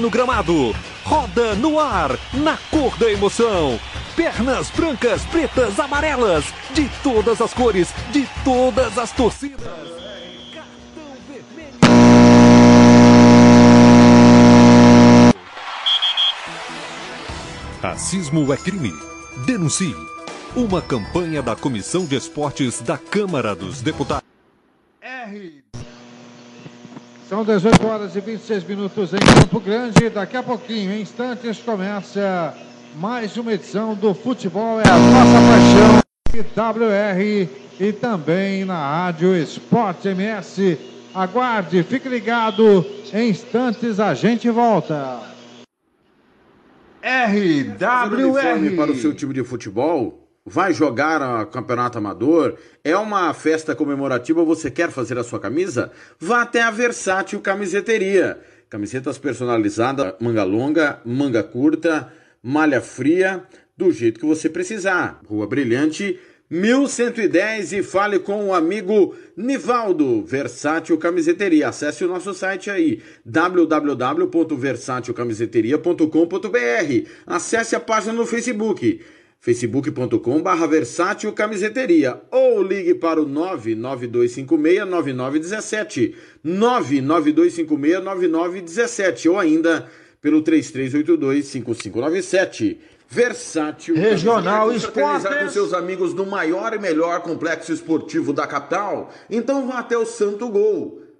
no gramado, roda no ar, na cor da emoção. Pernas brancas, pretas, amarelas, de todas as cores, de todas as torcidas. Cartão vermelho. Racismo é crime. Denuncie. Uma campanha da Comissão de Esportes da Câmara dos Deputados. R. São 18 horas e 26 minutos em Campo Grande. Daqui a pouquinho, em instantes, começa mais uma edição do Futebol é a Nossa Paixão, WR e também na Rádio Esporte MS. Aguarde, fique ligado. Em instantes a gente volta. uniforme para o seu time de futebol? Vai jogar a campeonato amador? É uma festa comemorativa? Você quer fazer a sua camisa? Vá até a Versátil Camiseteria. Camisetas personalizadas, manga longa, manga curta, malha fria, do jeito que você precisar. Rua Brilhante, 1110 e fale com o amigo Nivaldo, Versátil Camiseteria. Acesse o nosso site aí, www.versatilcamiseteria.com.br. Acesse a página no Facebook facebook.com barra versátil camiseteria ou ligue para o 992569917 992569917 ou ainda pelo 33825597 Versátil Regional Esportes Esportes. com seus amigos no maior e melhor complexo esportivo da capital. Então vá até o Santo Gol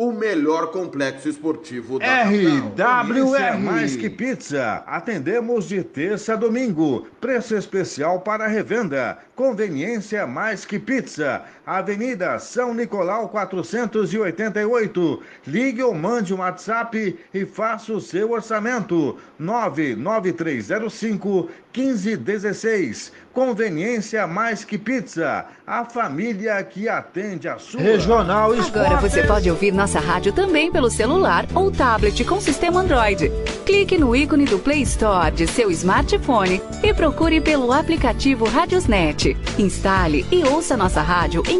o melhor complexo esportivo da capital. Conveniência mais que pizza. Atendemos de terça a domingo. Preço especial para revenda. Conveniência mais que pizza. Avenida São Nicolau 488. Ligue ou mande um WhatsApp e faça o seu orçamento. 99305 1516. Conveniência mais que pizza. A família que atende a sua. Regional Agora você pode ouvir nossa rádio também pelo celular ou tablet com sistema Android. Clique no ícone do Play Store de seu smartphone e procure pelo aplicativo Radiosnet. Instale e ouça nossa rádio em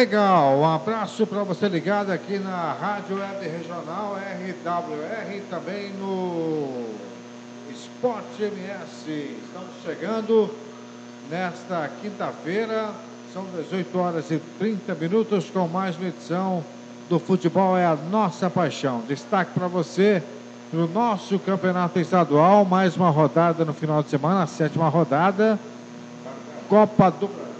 Legal, um abraço para você ligado aqui na Rádio Web Regional RWR também no Esporte MS. Estamos chegando nesta quinta-feira, são 18 horas e 30 minutos, com mais uma edição do Futebol é a Nossa Paixão. Destaque para você no nosso campeonato estadual, mais uma rodada no final de semana, a sétima rodada, Copa do Brasil.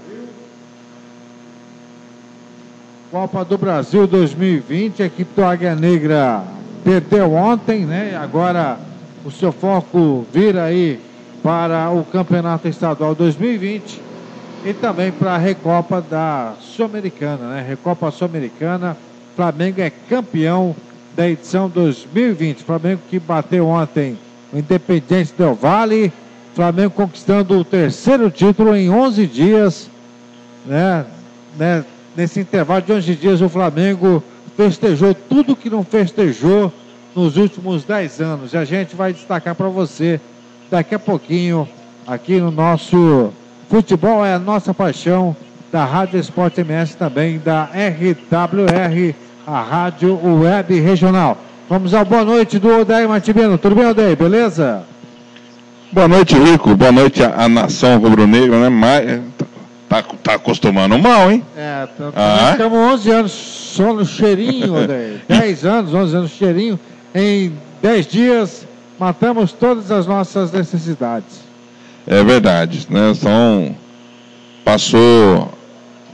Copa do Brasil 2020, a equipe do Águia Negra perdeu ontem, né? Agora o seu foco vira aí para o Campeonato Estadual 2020 e também para a Recopa da Sul-Americana, né? Recopa Sul-Americana, Flamengo é campeão da edição 2020. Flamengo que bateu ontem o Independente Del Vale, Flamengo conquistando o terceiro título em 11 dias, né? né? Nesse intervalo de 11 dias, o Flamengo festejou tudo que não festejou nos últimos 10 anos. E a gente vai destacar para você daqui a pouquinho, aqui no nosso Futebol é a Nossa Paixão, da Rádio Esporte MS, também da RWR, a Rádio Web Regional. Vamos à boa noite do Odair Martibino. Tudo bem, Odair? Beleza? Boa noite, Rico. Boa noite à, nação rubro-negra, né? Mas, tá, tá acostumando mal, hein? É, tá, ah. ficamos 11 anos só no cheirinho, Odair. 10 anos, 11 anos no cheirinho. Em 10 dias, matamos todas as nossas necessidades. É verdade, né? São... Passou...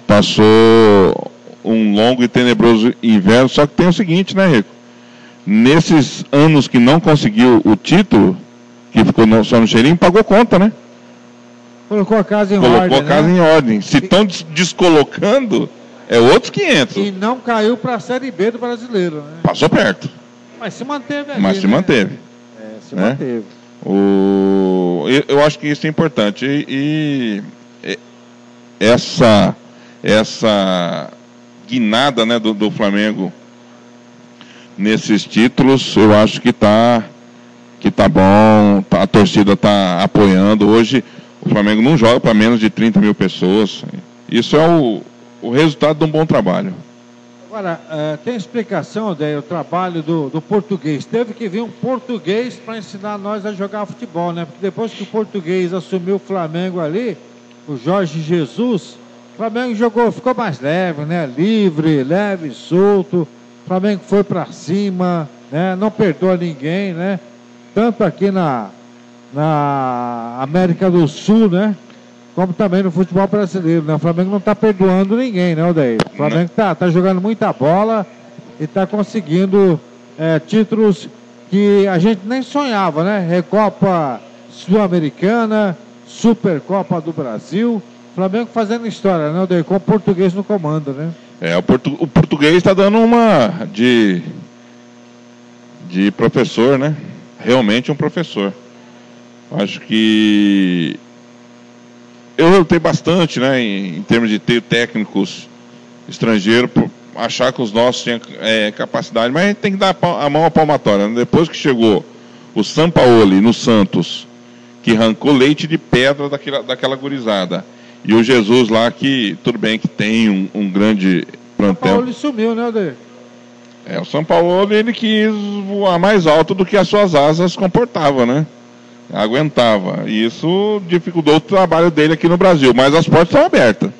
Passou um longo e tenebroso inverno, só que tem o seguinte, né, Rico? nesses anos que não conseguiu o título, que ficou só no cheirinho, pagou conta, né? Colocou a casa em Colocou ordem. Colocou a casa né? em ordem. Se estão des descolocando, é outros 500. E não caiu para a Série B do brasileiro, né? Passou perto. Mas se manteve ali, Mas se né? manteve. É, se né? manteve. O... Eu acho que isso é importante. E, e essa, essa guinada né, do, do Flamengo nesses títulos, eu acho que está que tá bom, tá, a torcida está apoiando. Hoje o Flamengo não joga para menos de 30 mil pessoas. Isso é o, o resultado de um bom trabalho. Agora, uh, tem explicação, Odeio, o trabalho do, do português. Teve que vir um português para ensinar nós a jogar futebol, né? Porque depois que o português assumiu o Flamengo ali, o Jorge Jesus, o Flamengo jogou, ficou mais leve, né? Livre, leve, solto. O Flamengo foi para cima, né? não perdoa ninguém, né? Tanto aqui na, na América do Sul, né? Como também no futebol brasileiro, né? O Flamengo não está perdoando ninguém, né, Odair? O Flamengo está tá jogando muita bola e está conseguindo é, títulos que a gente nem sonhava, né? Recopa Sul-Americana, Supercopa do Brasil. Flamengo fazendo história, né, Odair? Com o português no comando, né? É, o, portu o português está dando uma de, de professor, né? Realmente um professor. Acho que eu lutei bastante, né, em, em, termos de ter técnicos estrangeiros, por achar que os nossos tinham é, capacidade, mas a gente tem que dar a mão à palmatória. Né? Depois que chegou o Sampaoli no Santos, que arrancou leite de pedra daquela, daquela gurizada e o Jesus lá, que tudo bem que tem um, um grande plantel. São Paulo sumiu, né? É, o São Paulo ele quis voar mais alto do que as suas asas comportavam, né? Aguentava. E isso dificultou o trabalho dele aqui no Brasil. Mas as portas estão abertas.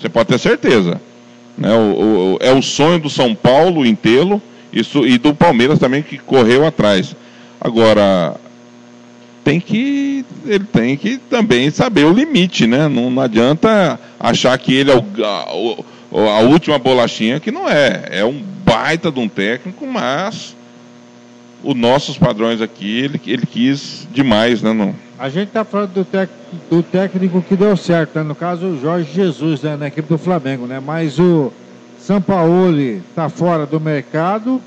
Você pode ter certeza. Né? O, o, é o sonho do São Paulo tê-lo isso, e do Palmeiras também que correu atrás. Agora, tem que ele tem que também saber o limite, né? Não, não adianta achar que ele é o, a, a, última bolachinha, que não é. É um baita de um técnico, mas os nossos padrões aqui, ele, ele quis demais, né? Não. A gente está falando do, tec, do técnico que deu certo, né? no caso o Jorge Jesus, né? na equipe do Flamengo, né? Mas o Sampaoli está fora do mercado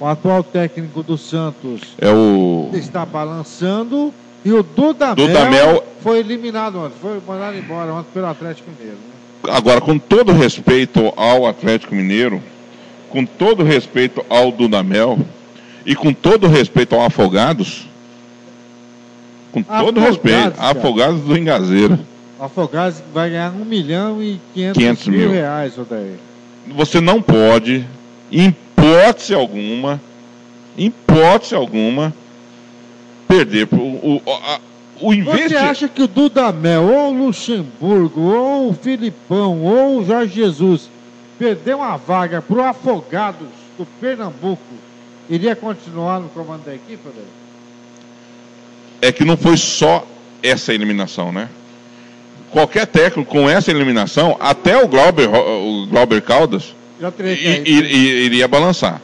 o atual técnico do Santos é o... está balançando. E o Dudamel, Dudamel foi eliminado ontem, foi mandado embora ontem pelo Atlético Mineiro. Né? Agora, com todo respeito ao Atlético Mineiro, com todo respeito ao Dudamel e com todo respeito ao Afogados, com todo respeito, cara. Afogados do Engazeiro. Afogados vai ganhar 1 milhão e 500, 500 mil, mil reais, Odair. Você não pode hipótese alguma, hipótese alguma, perder o, o, a, o Você acha que o Dudamel, ou o Luxemburgo, ou o Filipão, ou o Jorge Jesus perder uma vaga para o Afogados do Pernambuco, iria continuar no comando da equipe, dele? É que não foi só essa eliminação, né? Qualquer técnico com essa eliminação, até o Glauber, o Glauber Caldas, iria balançar.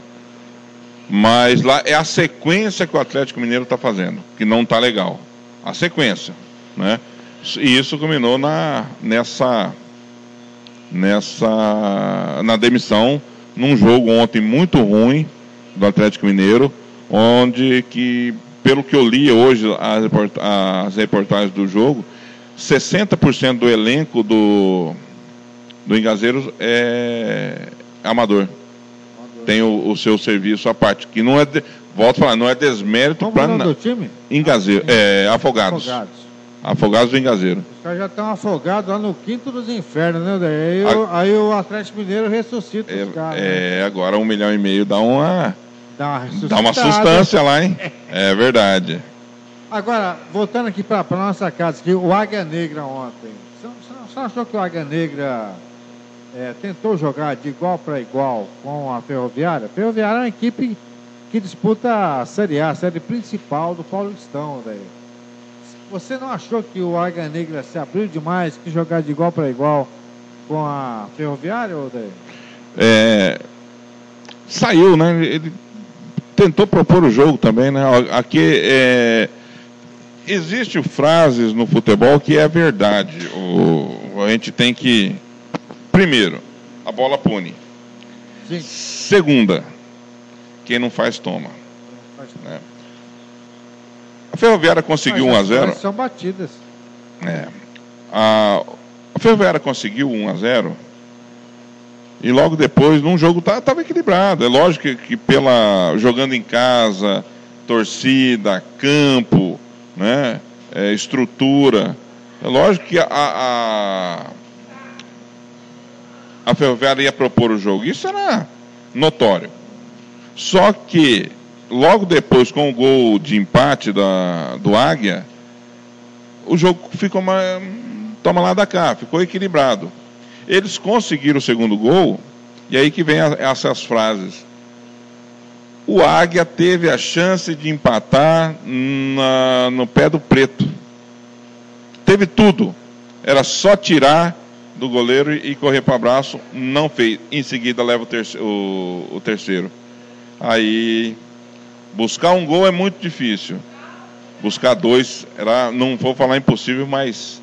Mas lá é a sequência que o Atlético Mineiro está fazendo, que não está legal. A sequência, né? E isso culminou na, nessa, nessa, na demissão, num jogo ontem muito ruim do Atlético Mineiro, onde que, pelo que eu li hoje, as reportagens do jogo, 60% do elenco do, do Engazeiros é, amador. amador. Tem o, o, seu serviço à parte, que não é, de, volto a falar, não é desmérito para nada. time? Engazeiro, é, Afogados. Afogados. Afogados do Engazeiro. Os caras já estão afogados lá no quinto dos infernos, né, Daí? Aí, o, aí o Atlético Mineiro ressuscita É, os caras. né? é, agora um milhão e meio dá uma, Dá uma, dá uma sustância lá, hein? É verdade. Agora, voltando aqui para a nossa casa, que o Águia Negra ontem. Você não- você achou que o Águia Negra é, tentou jogar de igual para igual com a Ferroviária? A Ferroviária é uma equipe que disputa a Série A, a série principal do Paulistão. Daí. Você não achou que o Águia Negra se abriu demais, que jogar de igual para igual com a Ferroviária, daí? É, saiu, né? Ele tentou propor o jogo também, né? Aqui é, existe frases no futebol que é verdade. O, a gente tem que primeiro, a bola pune. Sim. Segunda, quem não faz toma. né? A Ferroviária conseguiu 1 a Mas as 0. coisas São batidas. É. A, a Ferroviária conseguiu 1 a 0 e logo depois, num jogo, estava equilibrado. É lógico que, que pela jogando em casa, torcida, campo, né, é, estrutura, é lógico que a, a, a Ferroviária ia propor o jogo. Isso era notório. Só que logo depois, com o gol de empate da, do Águia, o jogo ficou uma, toma lá da cá, ficou equilibrado. Eles conseguiram o segundo gol, e aí que vem a- essas frases. O Águia teve a chance de empatar na- no pé do preto. Teve tudo. Era só tirar do goleiro e correr para abraço. Não fez. Em seguida leva o, terce- o- o terceiro. Aí buscar um gol é muito difícil buscar dois, era, não vou falar impossível, mas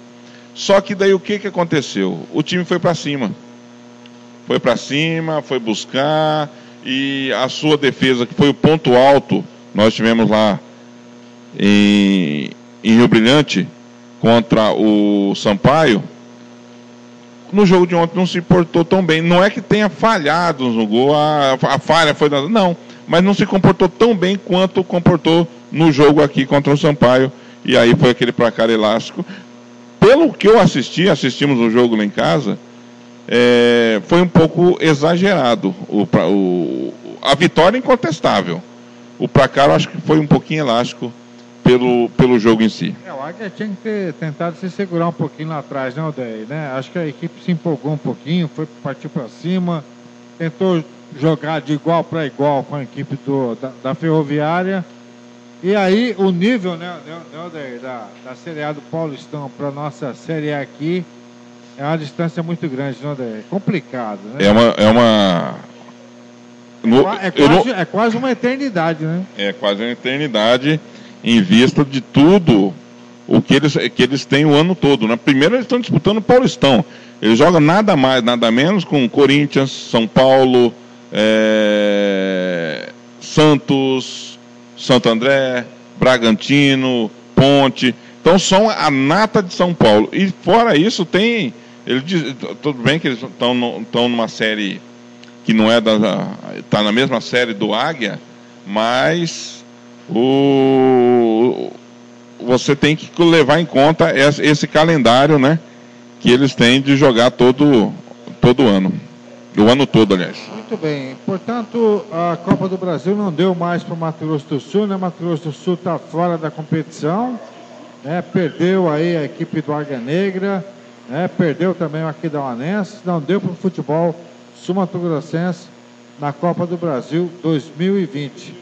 só que daí o que que aconteceu? O time foi para cima. Foi para cima, foi buscar e a sua defesa, que foi o ponto alto, nós tivemos lá em, em Rio Brilhante contra o Sampaio. No jogo de ontem não se portou tão bem. Não é que tenha falhado no gol, a, a falha foi. Não, mas não se comportou tão bem quanto comportou no jogo aqui contra o Sampaio. E aí foi aquele placar elástico. Pelo que eu assisti, assistimos o jogo lá em casa, é, foi um pouco exagerado. O, o- a vitória é incontestável. O placar eu acho que foi um pouquinho elástico pelo, pelo jogo em si. É, o Águia tinha que ter tentado se segurar um pouquinho lá atrás, né, Odeio? Né? Acho que a equipe se empolgou um pouquinho, foi partiu para cima, tentou jogar de igual para igual com a equipe do, da, da Ferroviária. E aí o nível, né, né, né, da, da Série A do Paulistão para nossa Série A aqui é uma distância muito grande, né, Odeio? É complicado, né? É uma. É, uma... no- Qua- é eu não- quase, é quase uma eternidade, né? é quase uma eternidade em vista de tudo o que eles, que eles têm o ano todo. Né? Primeiro eles estão disputando o Paulistão. Eles jogam nada mais, nada menos com Corinthians, São Paulo, é, Santos, Santo André, Bragantino, Ponte. Então são a nata de São Paulo. E fora isso tem. Ele diz, tudo bem que eles estão estão numa série que não é da. está na mesma série do Águia, mas o, você tem que levar em conta esse, esse calendário, né? Que eles têm de jogar todo, todo ano. O ano todo, aliás. Muito bem. Portanto, a Copa do Brasil não deu mais para o Mato Grosso do Sul, né? Mato Grosso do Sul está fora da competição, né? Perdeu aí a equipe do Águia Negra, né? Perdeu também o Aquidauanense, não deu para o futebol sul-mato-grossense na Copa do Brasil 2020.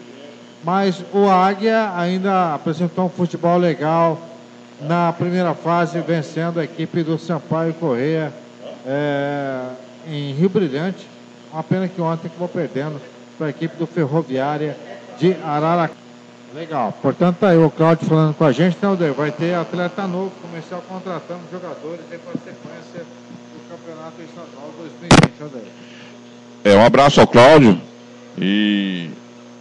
Mas o Águia ainda apresentou um futebol legal na primeira fase, vencendo a equipe do Sampaio Correia é, em Rio Brilhante. Uma pena que ontem acabou perdendo para a equipe do Ferroviária de Araraquara. Legal. Portanto, tá aí o Claudio falando com a gente, né? Vai ter atleta novo, comercial contratando jogadores aí para sequência do Campeonato Estadual 2020, Aldeir. É, um abraço ao Cláudio e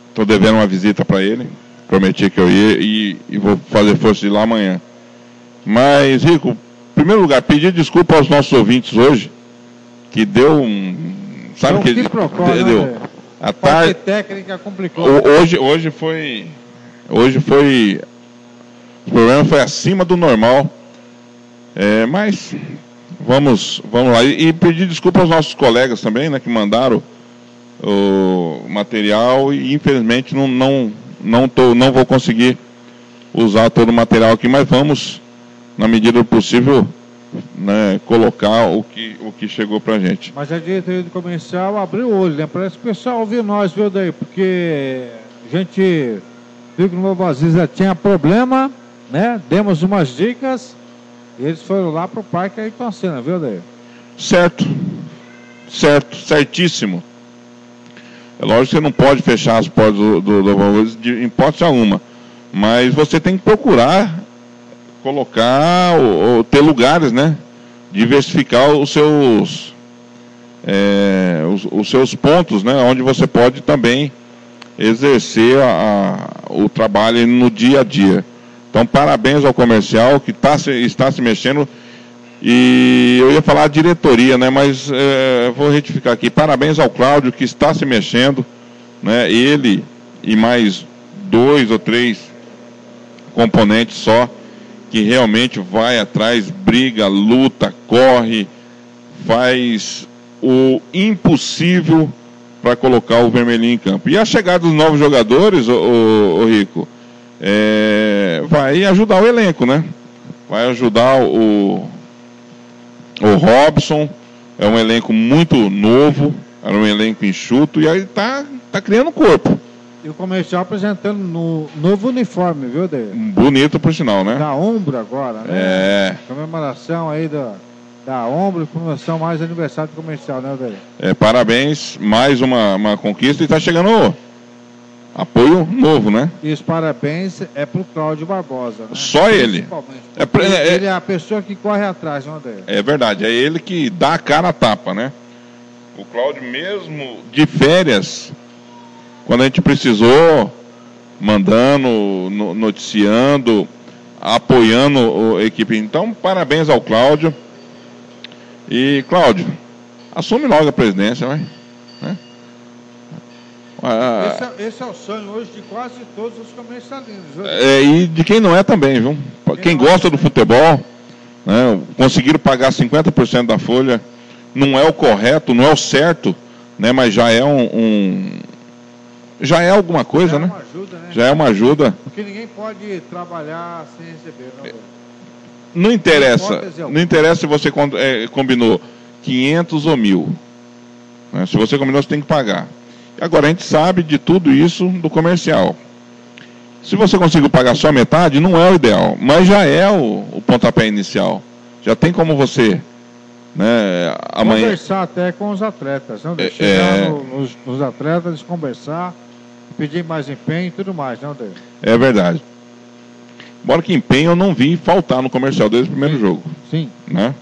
estou devendo uma visita para ele. Prometi que eu ia e, e vou fazer força de lá amanhã. Mas, Rico, em primeiro lugar, pedir desculpa aos nossos ouvintes hoje, que deu um. Sabe um que quiprocó, né, deu? Aldeir? A tarde, técnica complicou. Ho- Hoje, hoje foi. Hoje foi. O problema foi acima do normal. É, mas vamos, vamos lá. E, e, pedir desculpa aos nossos colegas também, né, que mandaram o material e infelizmente não, não, não, tô, não vou conseguir usar todo o material aqui, mas vamos, na medida do possível, né, colocar o que, o que chegou pra gente. Mas a diretoria do comercial abriu o olho, né? Parece que o pessoal ouviu nós, viu daí? Porque a gente viu que no Novo Aziza tinha problema, né? Demos umas dicas e eles foram lá pro parque aí com a cena, viu daí? Certo. Certo, certíssimo. É lógico que você não pode fechar as portas do, do, do de hipótese alguma. Mas você tem que procurar colocar ou, ou ter lugares, né? Diversificar os seus é, os, os, seus pontos, né? Onde você pode também exercer a, a, o trabalho no dia a dia. Então, parabéns ao comercial que tá, está se mexendo. E eu ia falar a diretoria, né? Mas é, vou retificar aqui. Parabéns ao Cláudio que está se mexendo, né? Ele e mais dois ou três componentes só que realmente vai atrás, briga, luta, corre, faz o impossível para colocar o vermelhinho em campo. E a chegada dos novos jogadores, o, Rico, é, vai ajudar o elenco, né? Vai ajudar o, o Robson, é um elenco muito novo, era um elenco enxuto, e aí tá, tá criando corpo. E o comercial apresentando no novo uniforme, viu, David? Bonito por sinal, né? Da Ombro agora, né? É. Comemoração aí da, da Ombro, comemoração mais aniversário do comercial, né, David? É, parabéns, mais uma, uma conquista e tá chegando apoio novo, né? E os parabéns é pro Cláudio Barbosa, né? Só ele. É, é, ele é a pessoa que corre atrás, não é É verdade, é ele que dá a cara a tapa, né? O Cláudio mesmo de férias quando a gente precisou, mandando, noticiando, apoiando a equipe. Então, parabéns ao Cláudio. E, Cláudio, assume logo a presidência, vai. Né? Ah, esse, é, esse, é, o sonho hoje de quase todos os comercialistas. É, e de quem não é também, viu? Quem, quem gosta é do futebol, né, conseguiram pagar 50% da folha, não é o correto, não é o certo, né, mas já é um, um já é alguma coisa, já é né? É ajuda, né? Já é uma ajuda. Porque ninguém pode trabalhar sem receber, não, não interessa. Não interessa se você é, combinou 500 ou mil. Né? Se você combinou, você tem que pagar. Agora, a gente sabe de tudo isso do comercial. Se você conseguiu pagar só metade, não é o ideal, mas já é o, o pontapé inicial. Já tem como você né, amanhã... Conversar até com os atletas, não? É, chegar é... nos, nos atletas, conversar pedir mais empenho e tudo mais, não, David? É verdade. Embora que empenho eu não vi faltar no comercial desde o primeiro Sim. jogo. Sim. Né?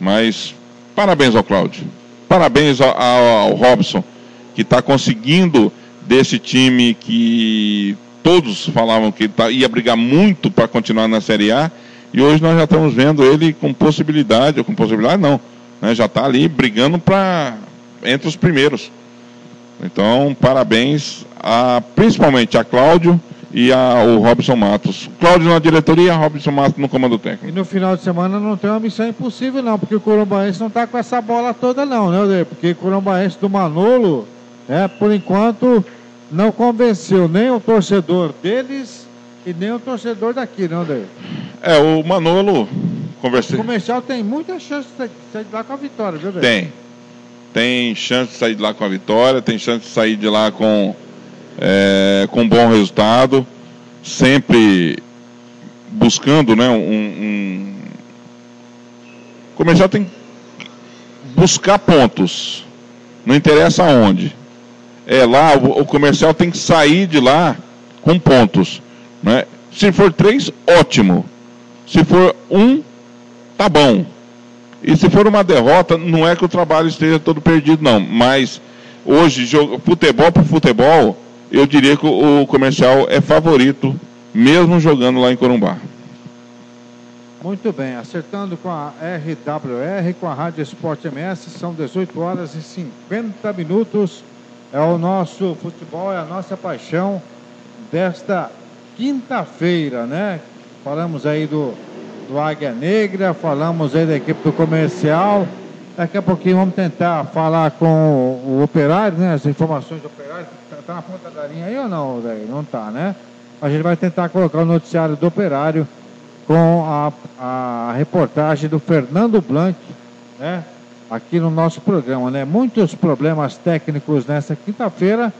Mas parabéns ao Cláudio. Parabéns ao, ao Robson, que está conseguindo desse time que todos falavam que tá, ia brigar muito para continuar na Série A. E hoje nós já estamos vendo ele com possibilidade, ou com possibilidade não, né? já está ali brigando para entre os primeiros. Então, parabéns a, principalmente a Cláudio e ao Robson Matos. Cláudio na diretoria, Robson Matos no comando técnico. E no final de semana não tem uma missão impossível não, porque o Corumbaense não está com essa bola toda não, né, Porque o Corumbaense do Manolo, é, por enquanto, não convenceu nem o torcedor deles e nem o torcedor daqui, não, Daí? É, o Manolo, conversei. O comercial tem muita chance de sair lá com a vitória, viu, Daí? Tem tem chance de sair de lá com a vitória, tem chance de sair de lá com, é, com bom resultado, sempre buscando né, um, um... Comercial tem que buscar pontos, não interessa onde. É lá, o, o comercial tem que sair de lá com pontos. Né? Se for três, ótimo. Se for um, tá bom. E se for uma derrota, não é que o trabalho esteja todo perdido, não. Mas hoje, jogo, futebol por futebol, eu diria que o comercial é favorito, mesmo jogando lá em Corumbá. Muito bem, acertando com a RWR, com a Rádio Esporte MS, são 18 horas e 50 minutos. É o nosso futebol, é a nossa paixão desta quinta-feira, né? Falamos aí do do Águia Negra, falamos aí da equipe do comercial. Daqui a pouquinho vamos tentar falar com o operário, né? As informações do operário. Tá, tá na ponta da linha aí ou não, daí? Não tá, né? A gente vai tentar colocar o noticiário do operário com a, a reportagem do Fernando Blanc, né? Aqui no nosso programa, né? Muitos problemas técnicos nessa quinta-feira,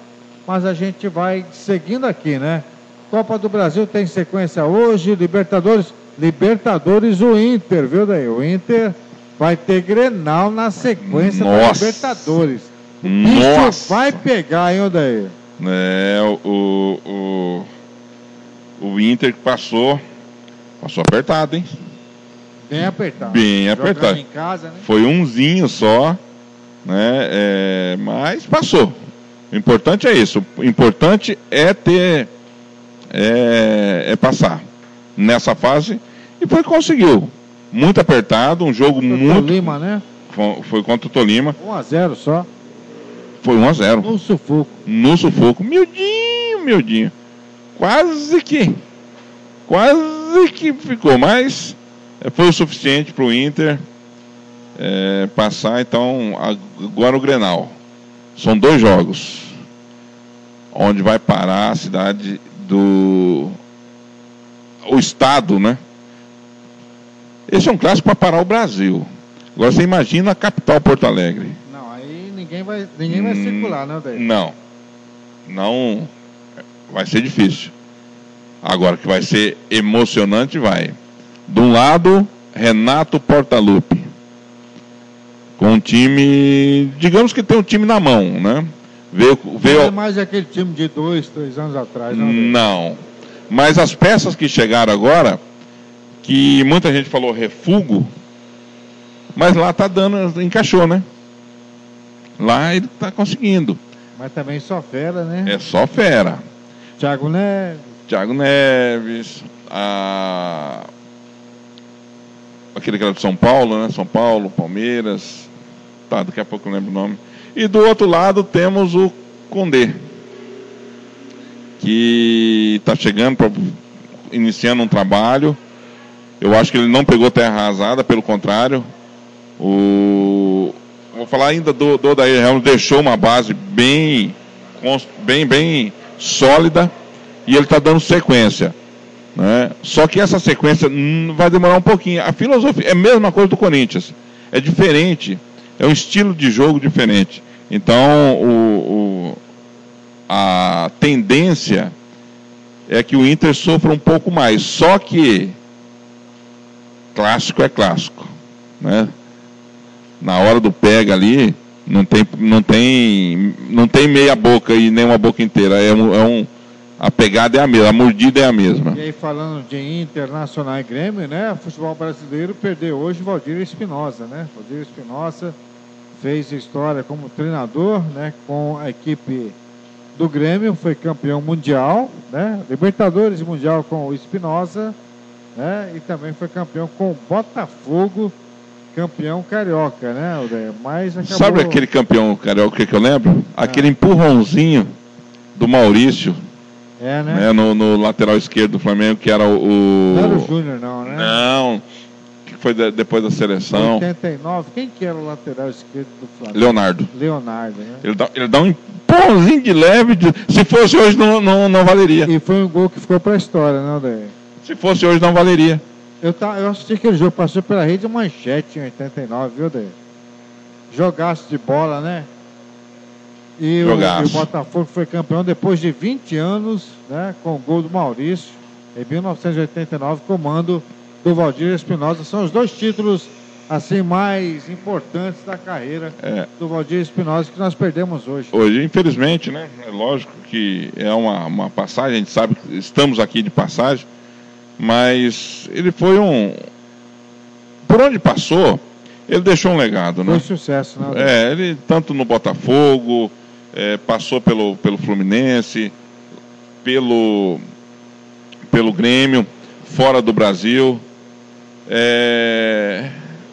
mas a gente vai seguindo aqui, né? Copa do Brasil tem sequência hoje, Libertadores, Libertadores o Inter, viu daí? O Inter vai ter Grenal na sequência Nossa. da Libertadores. O Nossa. vai pegar, hein, Odair? É, o, o, o Inter que passou, passou apertado, hein? Bem apertado. Bem apertado. casa, né? Foi umzinho só, né? É, mas passou. O importante é isso. O importante é ter. É, é passar nessa fase. E foi conseguiu. Muito apertado, um jogo O muito. Lima, né? Foi, foi contra o Tolima. 1 a 0 só. Foi 1 a 0 No sufoco. no sufoco. Miudinho, miudinho. Quase que. Quase que ficou, mas eh, foi o suficiente para o Inter eh, passar. Então, agora o Grenal. São dois jogos. Onde vai parar a cidade do. O estado, né? Esse é um clássico para parar o Brasil. Agora você imagina a capital Porto Alegre. Não, aí ninguém vai, ninguém vai Hum, circular, né, Odair? Não. Não. Vai ser difícil. Agora que vai ser emocionante, vai. De um lado, Renato Portaluppi. Com um time. Digamos que tem um time na mão, né? Veio. Não é veio mais aquele time de dois, três anos atrás, né, Odair? não. Mas as peças que chegaram agora, que muita gente falou refugo, mas lá tá dando. Encaixou, né? Lá ele tá conseguindo. Mas também só fera, né? É só fera. Thiago Neves. Thiago Neves, a... aquele que era de São Paulo, né? São Paulo, Palmeiras, tá, daqui a pouco eu lembro o nome. E do outro lado temos o Condé, que está chegando, pra... iniciando um trabalho. Eu acho que ele não pegou terra arrasada, pelo contrário. O... Vou falar ainda do, do Odair Helmut, deixou uma base bem, bem, bem sólida e ele está dando sequência. Né? Só que essa sequência vai demorar um pouquinho. A filosofia é a mesma coisa do Corinthians. É diferente. É um estilo de jogo diferente. Então, o, o- a tendência é que o Inter sofra um pouco mais. Só que clássico é clássico. Né? Na hora do pega ali, não tem, não tem, não tem meia boca e nem uma boca inteira. É um, é um- a pegada é a mesma, a mordida é a mesma. E aí, falando de Internacional e Grêmio, né? O futebol brasileiro perdeu hoje Valdir Espinosa, né? Valdir Espinosa fez história como treinador, né? Com a equipe do Grêmio, foi campeão mundial, né? Libertadores Mundial com o Espinosa, né? E também foi campeão com o Botafogo, campeão carioca, né? Odeia? Mas acabou... Sabe aquele campeão carioca que eu lembro? Aquele empurrãozinho do Maurício, É, né? né, no, no lateral esquerdo do Flamengo, que era o. Não era o Júnior, não, né? Não, que foi de- depois da seleção. 89, quem que era o lateral esquerdo do Flamengo? Leonardo. Leonardo, né? Ele dá, ele dá um empurrãozinho de leve. de- se fosse hoje, não, não, não valeria. E foi um gol que ficou pra história, né, Odair? Se fosse hoje, não valeria. Eu, tá, eu assisti aquele jogo, passou pela rede manchete em 89, viu, Odair? Jogaço de bola, né? E o, e o Botafogo foi campeão depois de 20 anos, né? Com o gol do Maurício, em 1989, comando do Valdir Espinosa. São os dois títulos, assim, mais importantes da carreira É. do Valdir Espinosa que nós perdemos hoje. Hoje, infelizmente, né? É lógico que é uma, uma passagem, a gente sabe que estamos aqui de passagem, mas ele foi um. Por onde passou, ele deixou um legado, né? Foi sucesso, né? É, ele tanto no Botafogo, é, passou pelo, pelo Fluminense, pelo, pelo Grêmio, fora do Brasil. É,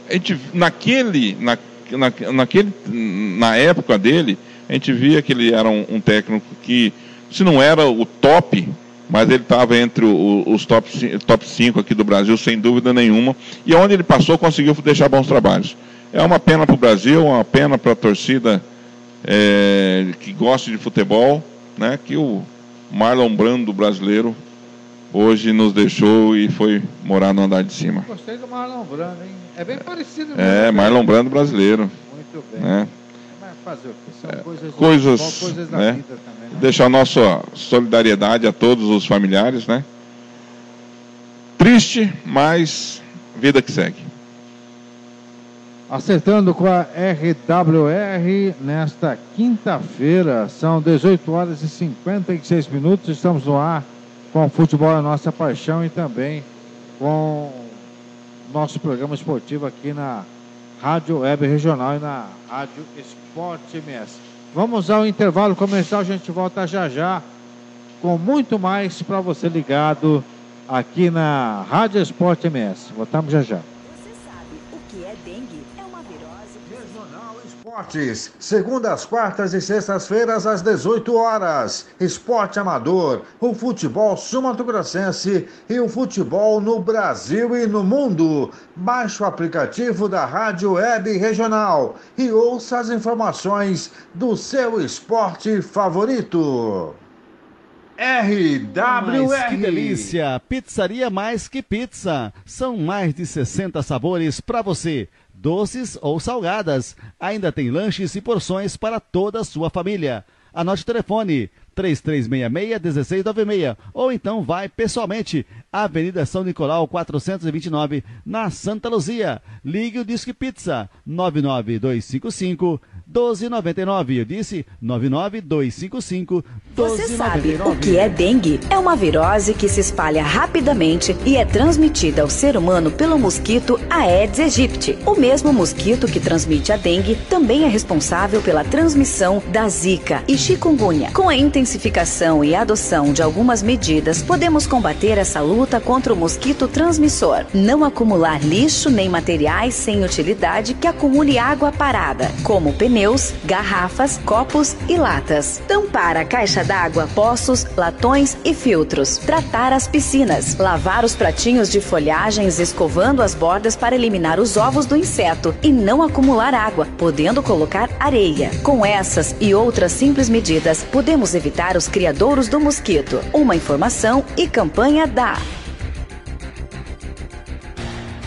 a gente, naquele, na, na, naquele, na época dele, a gente via que ele era um, um técnico que, se não era o top, mas ele estava entre o, os top, top 5 aqui do Brasil, sem dúvida nenhuma, e onde ele passou conseguiu deixar bons trabalhos. É uma pena para o Brasil, uma pena para a torcida é, que gosta de futebol, né, que o Marlon Brando brasileiro hoje nos deixou e foi morar no andar de cima. Gostei do Marlon Brando, hein? É bem parecido. É, Marlon Brando brasileiro. Muito bem. Né? Fazer o quê? São É, coisas, coisas, né? vida também, né? Deixar nossa solidariedade a todos os familiares, né? Triste, mas vida que segue. Acertando com a RWR nesta quinta-feira, são 18 horas e 56 minutos. Estamos no ar com o Futebol é a Nossa Paixão e também com nosso programa esportivo aqui na Rádio Web Regional e na Rádio Esporte MS. Vamos ao intervalo comercial, a gente volta já já com muito mais para você ligado aqui na Rádio Esporte MS. Voltamos já já. Esportes, segundas, quartas e sextas-feiras às 18 horas. Esporte amador, o futebol sul-mato-grossense e o futebol no Brasil e no mundo. Baixe o aplicativo da Rádio Web Regional e ouça as informações do seu esporte favorito. RWR. Mas que delícia! Pizzaria Mais Que Pizza. São mais de 60 sabores para você, doces ou salgadas. Ainda tem lanches e porções para toda a sua família. Anote o telefone 3366-1696 ou então vai pessoalmente Avenida São Nicolau 429 na Santa Luzia. Ligue o Disque Pizza 99255 1299. Eu disse 99255 Você sabe 1299. o que é dengue? É uma virose que se espalha rapidamente e é transmitida ao ser humano pelo mosquito Aedes aegypti. O mesmo mosquito que transmite a dengue também é responsável pela transmissão da zika e chikungunya. Com a intensificação e adoção de algumas medidas, podemos combater essa luta contra o mosquito transmissor. Não acumular lixo nem materiais sem utilidade que acumule água parada, como pneus, garrafas, copos e latas. Tampar a caixa d'água, poços, latões e filtros. Tratar as piscinas. Lavar os pratinhos de folhagens escovando as bordas para eliminar os ovos do inseto e não acumular água, podendo colocar areia. Com essas e outras simples medidas, podemos evitar os criadouros do mosquito. Uma informação e campanha da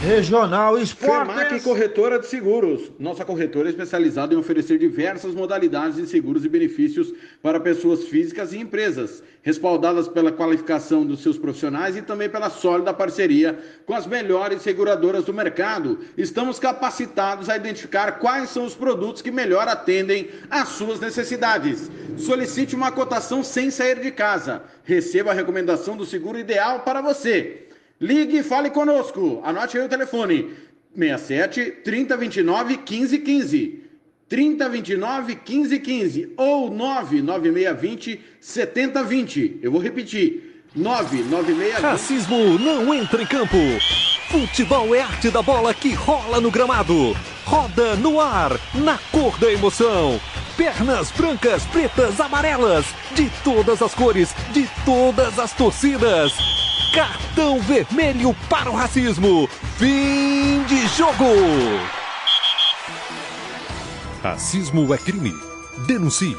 Regional Fermac Esportes. Corretora de Seguros. Nossa corretora é especializada em oferecer diversas modalidades de seguros e benefícios para pessoas físicas e empresas, respaldadas pela qualificação dos seus profissionais e também pela sólida parceria com as melhores seguradoras do mercado. Estamos capacitados a identificar quais são os produtos que melhor atendem às suas necessidades. Solicite uma cotação sem sair de casa. Receba a recomendação do seguro ideal para você. Ligue e fale conosco. Anote aí o telefone: 67 3029 1515. 3029 1515 ou 99620 7020. Eu vou repetir: 99620 Racismo não entra em campo. Futebol é arte da bola que rola no gramado. Roda no ar, na cor da emoção. Pernas brancas, pretas, amarelas. De todas as cores, de todas as torcidas. Cartão vermelho para o racismo. Fim de jogo. Racismo é crime. Denuncie.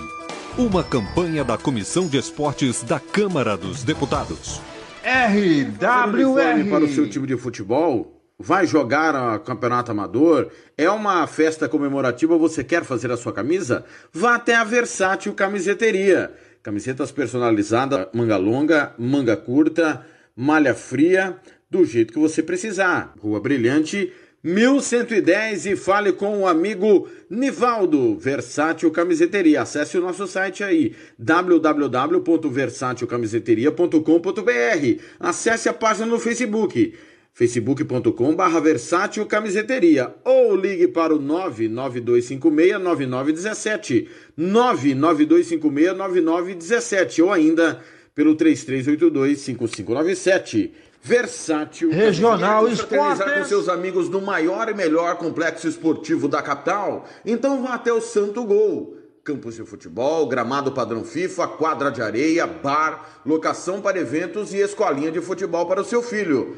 Uma campanha da Comissão de Esportes da Câmara dos Deputados. uniforme para o seu RWR. time de futebol? Vai jogar a campeonato amador? É uma festa comemorativa? Você quer fazer a sua camisa? Vá até a Versátil Camiseteria. Camisetas personalizadas, manga longa, manga curta, malha fria, do jeito que você precisar. Rua Brilhante, 1110 e fale com o amigo Nivaldo, Versátil Camiseteria. Acesse o nosso site aí, www.versatilcamiseteria.com.br. Acesse a página no Facebook, facebook.com.br Versátil Camiseteria ou ligue para o 99256-9917, 99256-9917 ou ainda pelo 3382-5597. Versátil Regional Esportes. com seus amigos no maior e melhor complexo esportivo da capital? Então vá até o Santo Gol. campos de futebol, gramado padrão FIFA, quadra de areia, bar, locação para eventos e escolinha de futebol para o seu filho.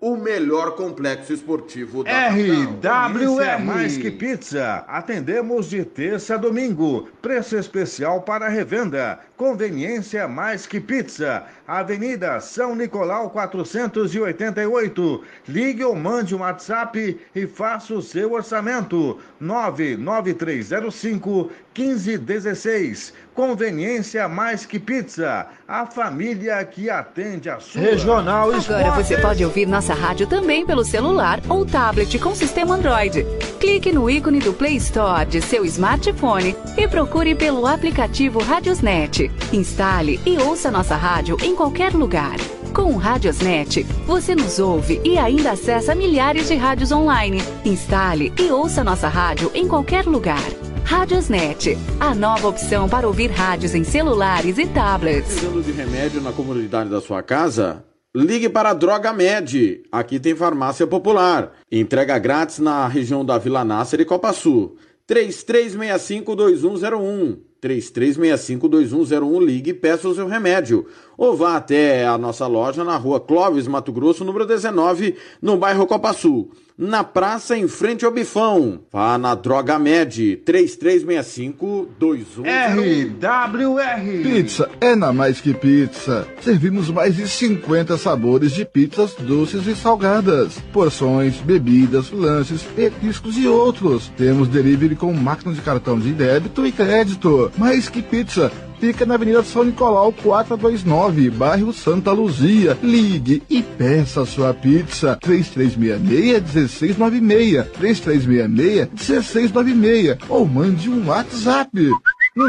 o melhor complexo esportivo da RWR é mais que pizza. Atendemos de terça a domingo. Preço especial para revenda. Conveniência mais que pizza. Avenida São Nicolau 488. Ligue ou mande um WhatsApp e faça o seu orçamento. 99305 1516. Conveniência mais que pizza. A família que atende a sua. Regional Agora você pode ouvir nossa rádio também pelo celular ou tablet com sistema Android. Clique no ícone do Play Store de seu smartphone e procure pelo aplicativo Radiosnet. Instale e ouça nossa rádio em qualquer lugar. Com o Radiosnet, você nos ouve e ainda acessa milhares de rádios online. Instale e ouça nossa rádio em qualquer lugar. Radiosnet, a nova opção para ouvir rádios em celulares e tablets. Precisando de remédio na comunidade da sua casa? Ligue para a Droga Med. Aqui tem farmácia popular. Entrega grátis na região da Vila Nácer e Copa Sul. 3365-2101. 3365-2101. Ligue e peça o seu remédio. Ou vá até a nossa loja na rua Clóvis, Mato Grosso, número 19, no bairro Copa Sul na praça em frente ao Bifão. Vá na Droga Med 3365 21 RWR Pizza é na mais que pizza. Servimos mais de 50 sabores de pizzas doces e salgadas, porções, bebidas, lanches, petiscos e outros. Temos delivery com máquina de cartão de débito e crédito. Mais que pizza fica na Avenida São Nicolau 429, bairro Santa Luzia. Ligue e peça sua pizza 3366-1696, 3366-1696 ou mande um WhatsApp no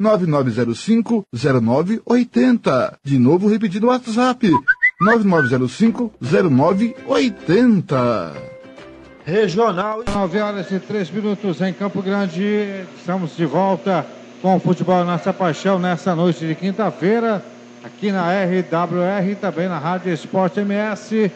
99905-0980. De novo repetido o WhatsApp 9905-0980. Regional. 9 horas e 3 minutos em Campo Grande. Estamos de volta com o futebol Nossa Paixão nessa noite de quinta-feira, aqui na RWR, também na Rádio Esporte MS.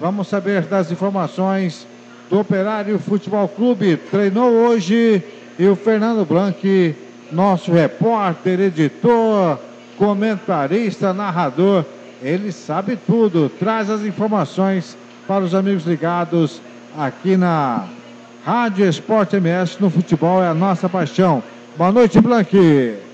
Vamos saber das informações do Operário Futebol Clube. Treinou hoje e o Fernando Blanc, nosso repórter, editor, comentarista, narrador, ele sabe tudo, traz as informações para os amigos ligados aqui na Rádio Esporte MS. No futebol é a nossa paixão. Boa noite, Blanque.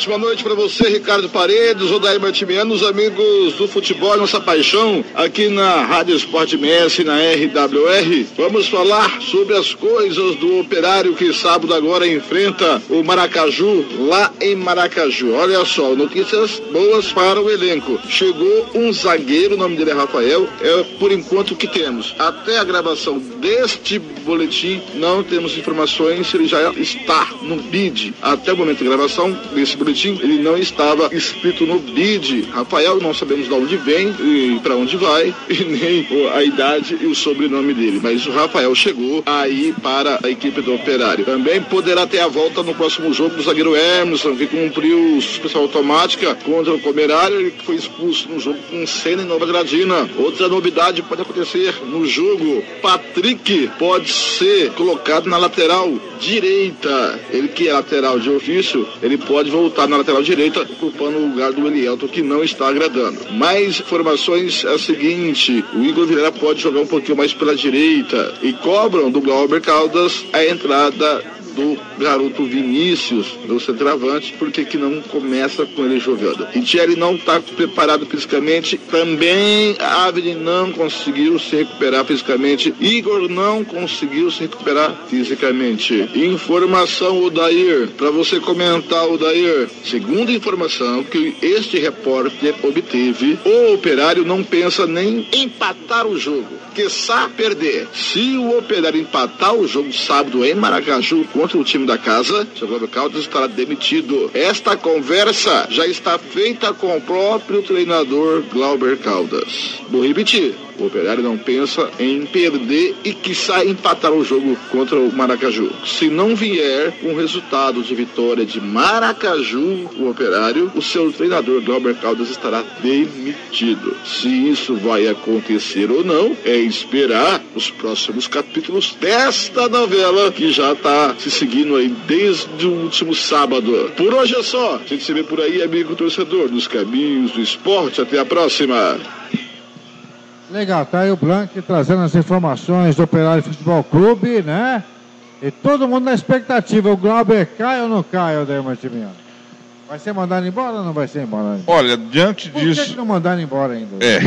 Ótima noite para você, Ricardo Paredes, Odair Martimiano, os amigos do futebol, nossa paixão, aqui na Rádio Esporte MS, na RWR. Vamos falar sobre as coisas do operário que sábado agora enfrenta o Maracaju, lá em Maracaju. Olha só, notícias boas para o elenco. Chegou um zagueiro, o nome dele é Rafael, é por enquanto o que temos. Até a gravação deste boletim, não temos informações se ele já está no BID. Até o momento de gravação, desse boletim, ele não estava escrito no BID. Rafael, não sabemos de onde vem e para onde vai, e nem a idade e o sobrenome dele. Mas o Rafael chegou aí para a equipe do Operário. Também poderá ter a volta no próximo jogo do zagueiro Emerson, que cumpriu suspensão automática contra o Operário. Ele foi expulso no jogo com Senna e Nova Gradina. Outra novidade pode acontecer no jogo. Patrick pode ser colocado na lateral direita. Ele que é lateral de ofício, ele pode voltar na lateral direita, ocupando o lugar do Elielto, que não está agradando. Mais informações é a seguinte: o Igor Vilela pode jogar um pouquinho mais pela direita e cobram do Glauber Caldas a entrada do garoto Vinícius, do centroavante, por que que não começa com ele jogando? E Thierry não está preparado fisicamente, também Avni não conseguiu se recuperar fisicamente, Igor não conseguiu se recuperar fisicamente. Informação, Odair, para você comentar, Odair, segundo informação que este repórter obteve, o operário não pensa nem empatar o jogo quiçá perder. Se o Operário empatar o jogo sábado em Maracaju contra o time da casa, seu Glauber Caldas estará demitido. Esta conversa já está feita com o próprio treinador Glauber Caldas. Vou repetir. O Operário não pensa em perder e quiçá empatar o jogo contra o Maracaju. Se não vier com resultado de vitória de Maracaju, o Operário, o seu treinador Glauber Caldas estará demitido. Se isso vai acontecer ou não, é esperar os próximos capítulos desta novela que já está se seguindo aí desde o último sábado. Por hoje é só. A gente se vê por aí, amigo torcedor, nos caminhos do esporte. Até a próxima. Legal, tá aí o Blank trazendo as informações do Operário Futebol Clube, né? E todo mundo na expectativa. O Glauber cai ou não cai, Odair Martimiano? Vai ser mandado embora ou não vai ser embora? Olha, diante Por disso. que, que não mandaram embora ainda? É,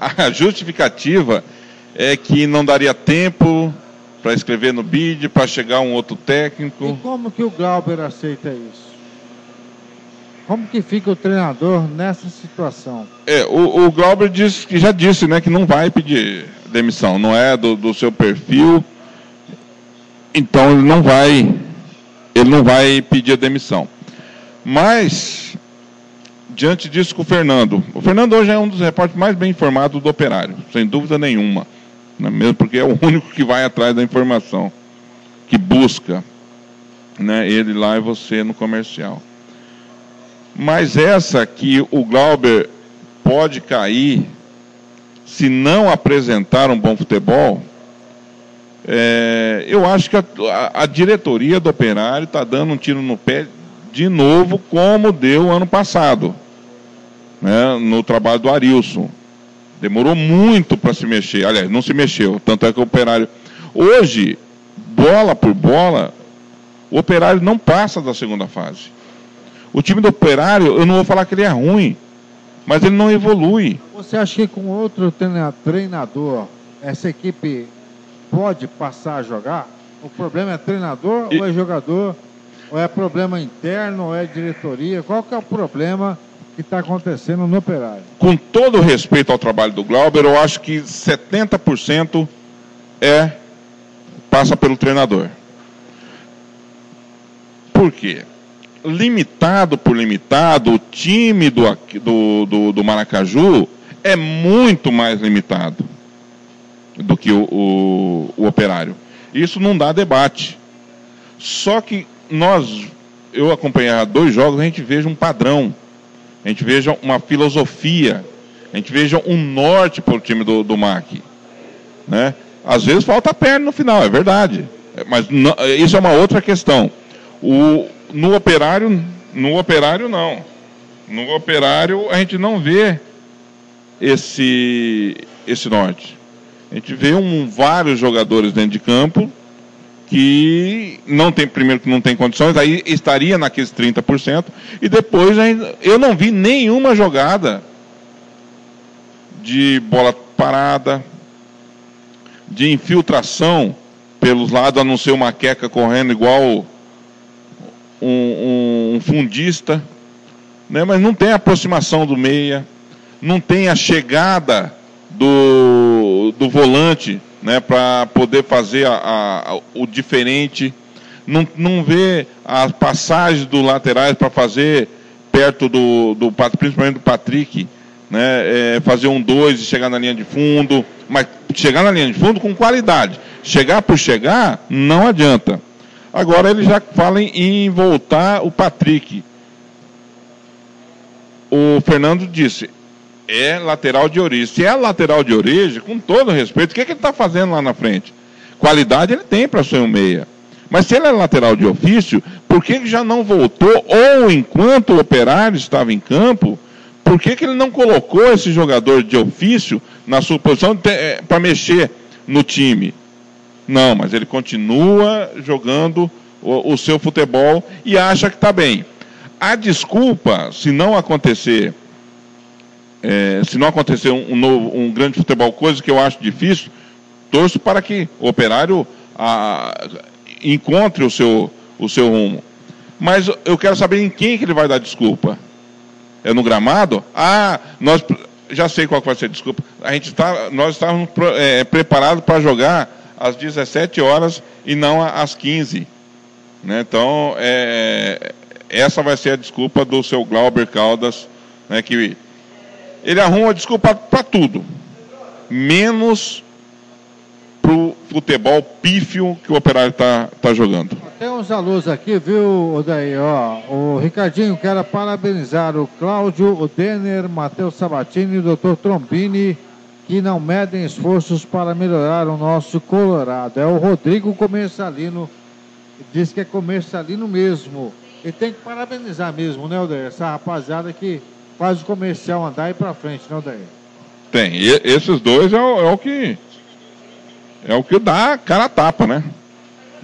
a justificativa é que não daria tempo para escrever no bid, para chegar um outro E técnico. como que o Glauber aceita isso? Como que fica o treinador nessa situação? É, o, o Glauber disse, que já disse, né, que não vai pedir demissão, não é do, do seu perfil. Então ele não vai, ele não vai pedir demissão. Mas diante disso com o Fernando, o Fernando hoje é um dos repórteres mais bem informados do Operário, sem dúvida nenhuma, né, mesmo porque é o único que vai atrás da informação, que busca, né, ele lá e você no comercial. Mas essa que o Glauber pode cair se não apresentar um bom futebol, é, eu acho que a, a- diretoria do Operário está dando um tiro no pé de novo, como deu ano passado, né, no trabalho do Arilson. Demorou muito para se mexer. Aliás, não se mexeu. Tanto é que o Operário. Hoje, bola por bola, o Operário não passa da segunda fase. O time do Operário, eu não vou falar que ele é ruim, mas ele não evolui. Você acha que com outro treina- treinador essa equipe pode passar a jogar? O problema é treinador ou é jogador? Ou é problema interno ou é diretoria? Qual que é o problema que está acontecendo no operário? Com todo o respeito ao trabalho do Glauber, eu acho que 70% é passa pelo treinador. Por quê? Limitado por limitado, o time do, do, do, do Maracaju é muito mais limitado do que o, o, o operário. Isso não dá debate. Só que nós, eu acompanhar dois jogos, a gente veja um padrão, a gente veja uma filosofia, a gente veja um norte para o time do, do MAC. Né? Às vezes falta perna no final, é verdade. Mas não- isso é uma outra questão. O, no operário, no operário não. No operário a gente não vê esse, esse norte. A gente vê um, vários jogadores dentro de campo que não tem, primeiro que não tem condições, aí estaria naqueles 30%, e depois eu não vi nenhuma jogada de bola parada, de infiltração pelos lados, a não ser uma queca correndo igual um, um- fundista, né? mas não tem a aproximação do meia, não tem a chegada do, do volante né? para poder fazer a- a- o diferente, não, não vê as passagens dos laterais para fazer perto do, do principalmente do Patrick, né? é, fazer um dois e chegar na linha de fundo, mas chegar na linha de fundo com qualidade. Chegar por chegar, não adianta. Agora ele já fala em, voltar o Patrick. O Fernando disse, é lateral de origem. Se é lateral de origem, com todo respeito, o que, que ele está fazendo lá na frente? Qualidade ele tem para ser um meia. Mas se ele é lateral de ofício, por que, que já não voltou? Ou enquanto o operário estava em campo, por que, que ele não colocou esse jogador de ofício na sua posição para mexer no time? Não, mas ele continua jogando o, o seu futebol e acha que está bem. A desculpa, se não acontecer, é, se não acontecer um, um, novo, um grande futebol, coisa que eu acho difícil, torço para que o operário a, encontre o seu, o seu rumo. Mas eu quero saber em quem que ele vai dar desculpa. É no gramado? Ah, nós já sei qual vai ser a desculpa. A gente tá, nós estávamos é, preparados para jogar às 17 horas e não às 15. Né? Então, é, essa vai ser a desculpa do seu Glauber Caldas, né, que ele arruma desculpa para tudo, menos para o futebol pífio que o Operário está tá jogando. Tem uns alunos aqui, viu, daí, ó. O Ricardinho, quero parabenizar o Cláudio, o Denner, Matheus Sabatini o Dr. Trombini, que não medem esforços para melhorar o nosso Colorado. É o Rodrigo Comercialino, diz que é comercialino mesmo. E tem que parabenizar mesmo, né, Odair? Essa rapaziada que faz o comercial andar e para frente, né, Odair? Tem. E, esses dois é o, é o que é o que dá cara a tapa, né?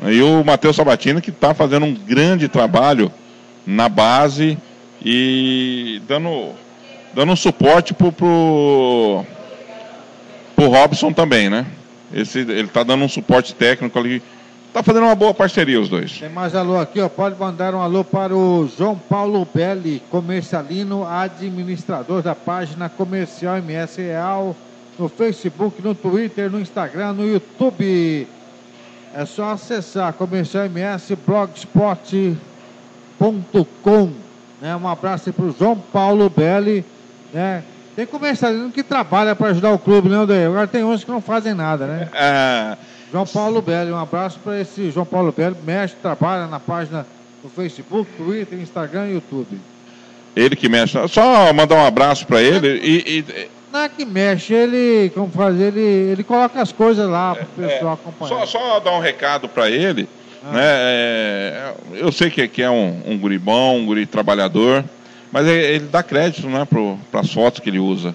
E o Matheus Sabatini que está fazendo um grande trabalho na base e dando, dando suporte pro, pro, pro Robson também, né? Esse, ele está dando um suporte técnico ali Tá fazendo uma boa parceria os dois. Tem mais alô aqui, ó. Pode mandar um alô para o João Paulo Belli, comercialino, administrador da página Comercial MS Real, no Facebook, no Twitter, no Instagram, no YouTube. É só acessar Comercial MS blogspot.com. Né? Um abraço para o João Paulo Belli. Né? Tem comercialino que trabalha para ajudar o clube, né, Odeio? Agora tem uns que não fazem nada, né? É. João Paulo Belli, um abraço para esse João Paulo Belli, mexe, trabalha na página do Facebook, Twitter, Instagram e YouTube. Ele que mexe. Só mandar um abraço para ele e, e, Não é que mexe, ele, como faz, ele, ele coloca as coisas lá para o pessoal é, acompanhar. Só, só dar um recado para ele. Ah. Né, é, eu sei que, que é um, um guri bom, um guri trabalhador, mas ele, dá crédito né, para as fotos que ele usa.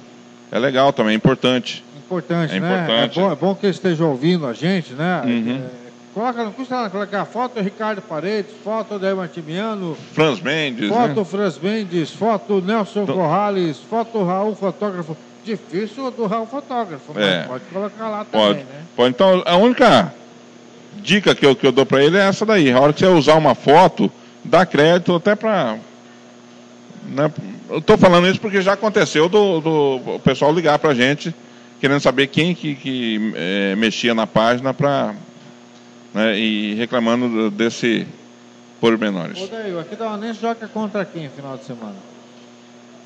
É legal também, é importante importante, é né? Importante. É bom, é bom que ele esteja ouvindo a gente, né? Uhum. É, coloca, não custa colocar foto do Ricardo Paredes, foto do Martimiano, Franz Mendes, foto né? Franz Mendes, foto Nelson T Corrales, foto Raul Fotógrafo. Difícil do Raul Fotógrafo, é. pode colocar lá pode. também, né? Pode. Então, a única dica que eu, que eu dou para ele é essa daí. A hora que você usar uma foto, dá crédito até para né? Eu estou falando isso porque já aconteceu do, do pessoal ligar para a gente querendo saber quem que, que é, mexia na página para né, e reclamando desse pormenores. Ô Daí, aqui da Anense joga contra quem no final de semana?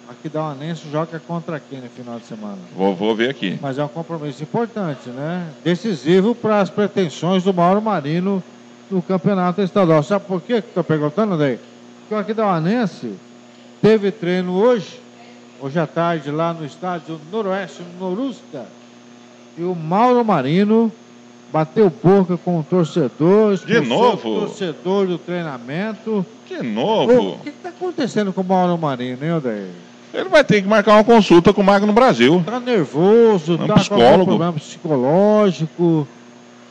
Aqui da Anense joga contra quem no final de semana? Vou, vou ver aqui. Mas é um compromisso importante, né? Decisivo para as pretensões do Mauro Marino no campeonato estadual. Sabe por quê que estou perguntando, daí? Porque aqui da Anense teve treino hoje hoje à tarde lá no estádio Noroeste, Norusca. E o Mauro Marino bateu boca com o torcedor. De novo? O torcedor do treinamento. De novo? O que está acontecendo com o Mauro Marino, hein, Odair? Ele vai ter que marcar uma consulta com o Magno Brasil. Está nervoso, está com algum problema psicológico.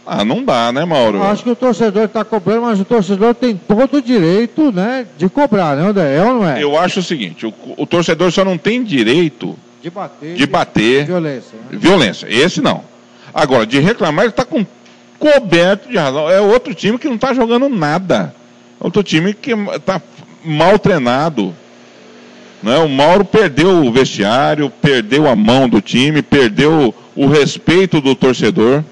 Ah, não dá, né, Mauro? Acho que o torcedor está cobrando, mas o torcedor tem todo o direito, né, de cobrar, né, André? É ou não é? Eu acho o seguinte, o, o torcedor só não tem direito de bater, de bater violência. Né? Violência, esse não. Agora, de reclamar, ele está com coberto de razão. É outro time que não está jogando nada. É outro time que está mal treinado. Né? O Mauro perdeu o vestiário, perdeu a mão do time, perdeu o respeito do torcedor.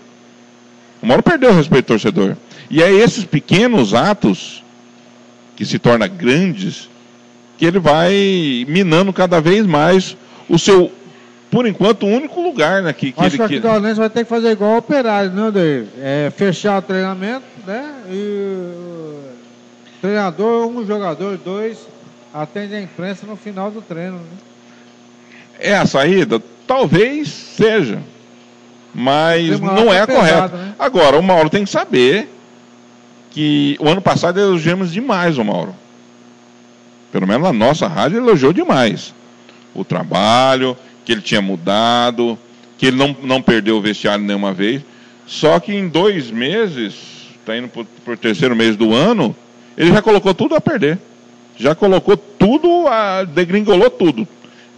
O Mauro perdeu o respeito do torcedor. E é esses pequenos atos que se tornam grandes que ele vai minando cada vez mais o seu, por enquanto, único lugar né, que, que Acho ele que o vai ter que fazer igual o operário, né, Daí? É fechar o treinamento, né? E o treinador, um jogador, dois, atende a imprensa no final do treino. Né? É a saída? Talvez seja mas não é correto. Né? Agora, o Mauro tem que saber que o ano passado elogiamos demais o Mauro. Pelo menos na nossa rádio elogiou demais. O trabalho, que ele tinha mudado, que ele não, não perdeu o vestiário nenhuma vez. Só que em dois meses, está indo para o terceiro mês do ano, ele já colocou tudo a perder. Já colocou tudo, a, degringolou tudo.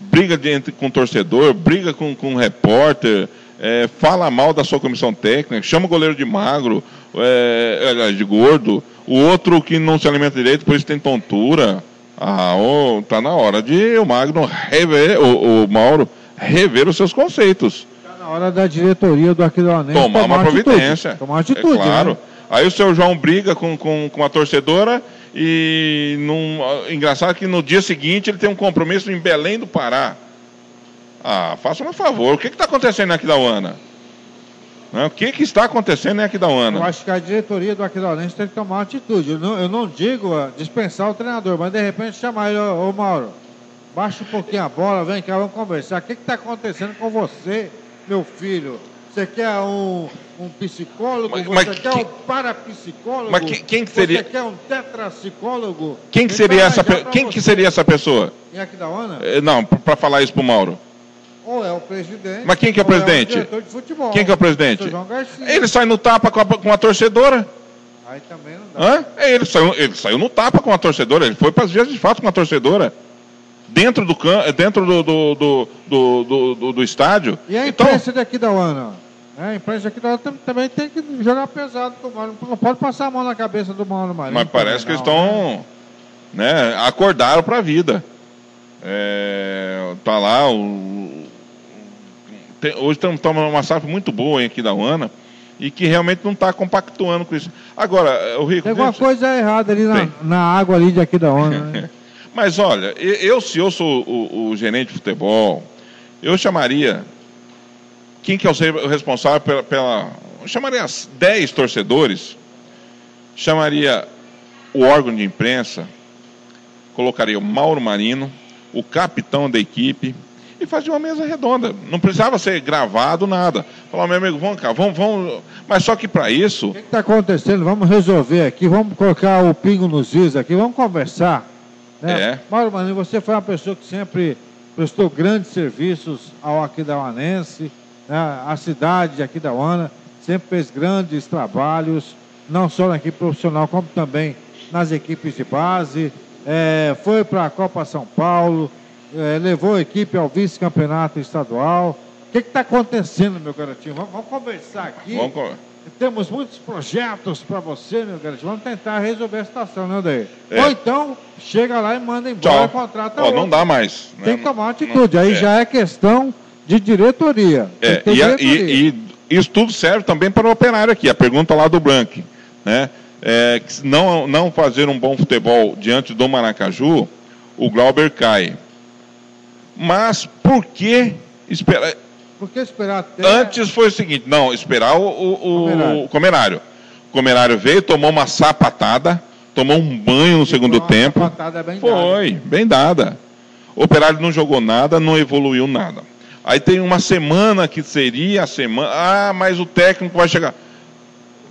Briga de, com o torcedor, briga com, com repórter, é, fala mal da sua comissão técnica, chama o goleiro de magro, é, de gordo, o outro que não se alimenta direito, por isso tem tontura. Ah, oh, tá na hora de o Magno rever, o, o Mauro rever os seus conceitos. Está na hora da diretoria do Aquidauanense tomar, tomar uma providência. Tomar atitude, é claro. Né? Aí o seu João briga com, com, com a torcedora e num, engraçado que no dia seguinte ele tem um compromisso em Belém do Pará. Ah, faça um favor, o que está acontecendo aqui da UANA? O que, que está acontecendo aqui da UANA? Eu acho que a diretoria do Aquidauanense tem que tomar uma atitude. Eu não, eu não digo uh, dispensar o treinador, mas de repente chamar ele, ô, ô Mauro, baixa um pouquinho a bola, vem cá, vamos conversar. O que está acontecendo com você, meu filho? Você quer um, um psicólogo? Mas- você mas quer que- um parapsicólogo? Mas que- quem que seria- Você quer um tetrapsicólogo? Quem que seria essa, pe- quem que seria essa pessoa? Em Aquidauana? Eh, Não, para falar isso pro Mauro. Ou é o presidente. Mas quem que é o ou presidente? diretor de futebol. Quem que é o presidente? Ele sai no tapa com a, com a torcedora. Aí também não dá. Hã? É, Ele saiu, ele saiu no tapa com a torcedora, ele foi para as vias de fato com a torcedora. Dentro do dentro do, do, do, do, do- estádio. E a Então, imprensa daqui da UANA? né? A imprensa daqui da UANA tam- também tem que jogar pesado com o Mauro. Não pode passar a mão na cabeça do Mauro Marinho. mas parece que também, eles não, estão. Né, acordaram para a vida. É, tá lá. O, tem- hoje estamos uma safra muito boa hein, aqui da UANA e que realmente não está compactuando com isso. Agora, o Rico. Tem alguma coisa errada ali na, na água ali de aqui da UANA, né? Mas olha, eu, se eu sou o, o gerente de futebol, eu chamaria. Quem que é o responsável pela. pela eu chamaria as 10 torcedores, chamaria o órgão de imprensa, colocaria o Mauro Marino, o capitão da equipe, e fazia uma mesa redonda. Não precisava ser gravado nada. Falar, meu amigo, vamos cá, vamos, vamos. Mas só que para isso. O que está acontecendo? Vamos resolver aqui, vamos colocar o pingo nos is aqui, vamos conversar. Né? É. Mauro Marinho, você foi uma pessoa que sempre prestou grandes serviços ao Aquidauanense, né? a cidade de Aquidauana, sempre fez grandes trabalhos, não só na equipe profissional, como também nas equipes de base. É, foi para a Copa São Paulo, é, levou a equipe ao vice-campeonato estadual. O que está acontecendo, meu garotinho? Vamos, vamos conversar aqui. Vamos Temos muitos projetos para você, meu garotinho. Vamos tentar resolver a situação, né, Odair? É. Ou então, chega lá e manda embora, Tchau. contrata Ó, outro. não dá mais. Tem né? que tomar uma atitude. Aí é. já é questão de diretoria. Tem É, e, diretoria. e- e isso tudo serve também para o operário aqui. A pergunta lá do Blank. Né? É, não, não fazer um bom futebol diante do Maracaju, o Glauber cai. Mas por que esperar? Por que esperar até... Antes foi o seguinte: não, esperar o, o- o- Comerário. o comerário. O comerário veio, tomou uma sapatada, tomou um banho no segundo Uma tempo. sapatada bem Foi, bem dada. O Operário não jogou nada, não evoluiu nada. Aí tem uma semana que seria a semana. Ah, mas o técnico vai chegar.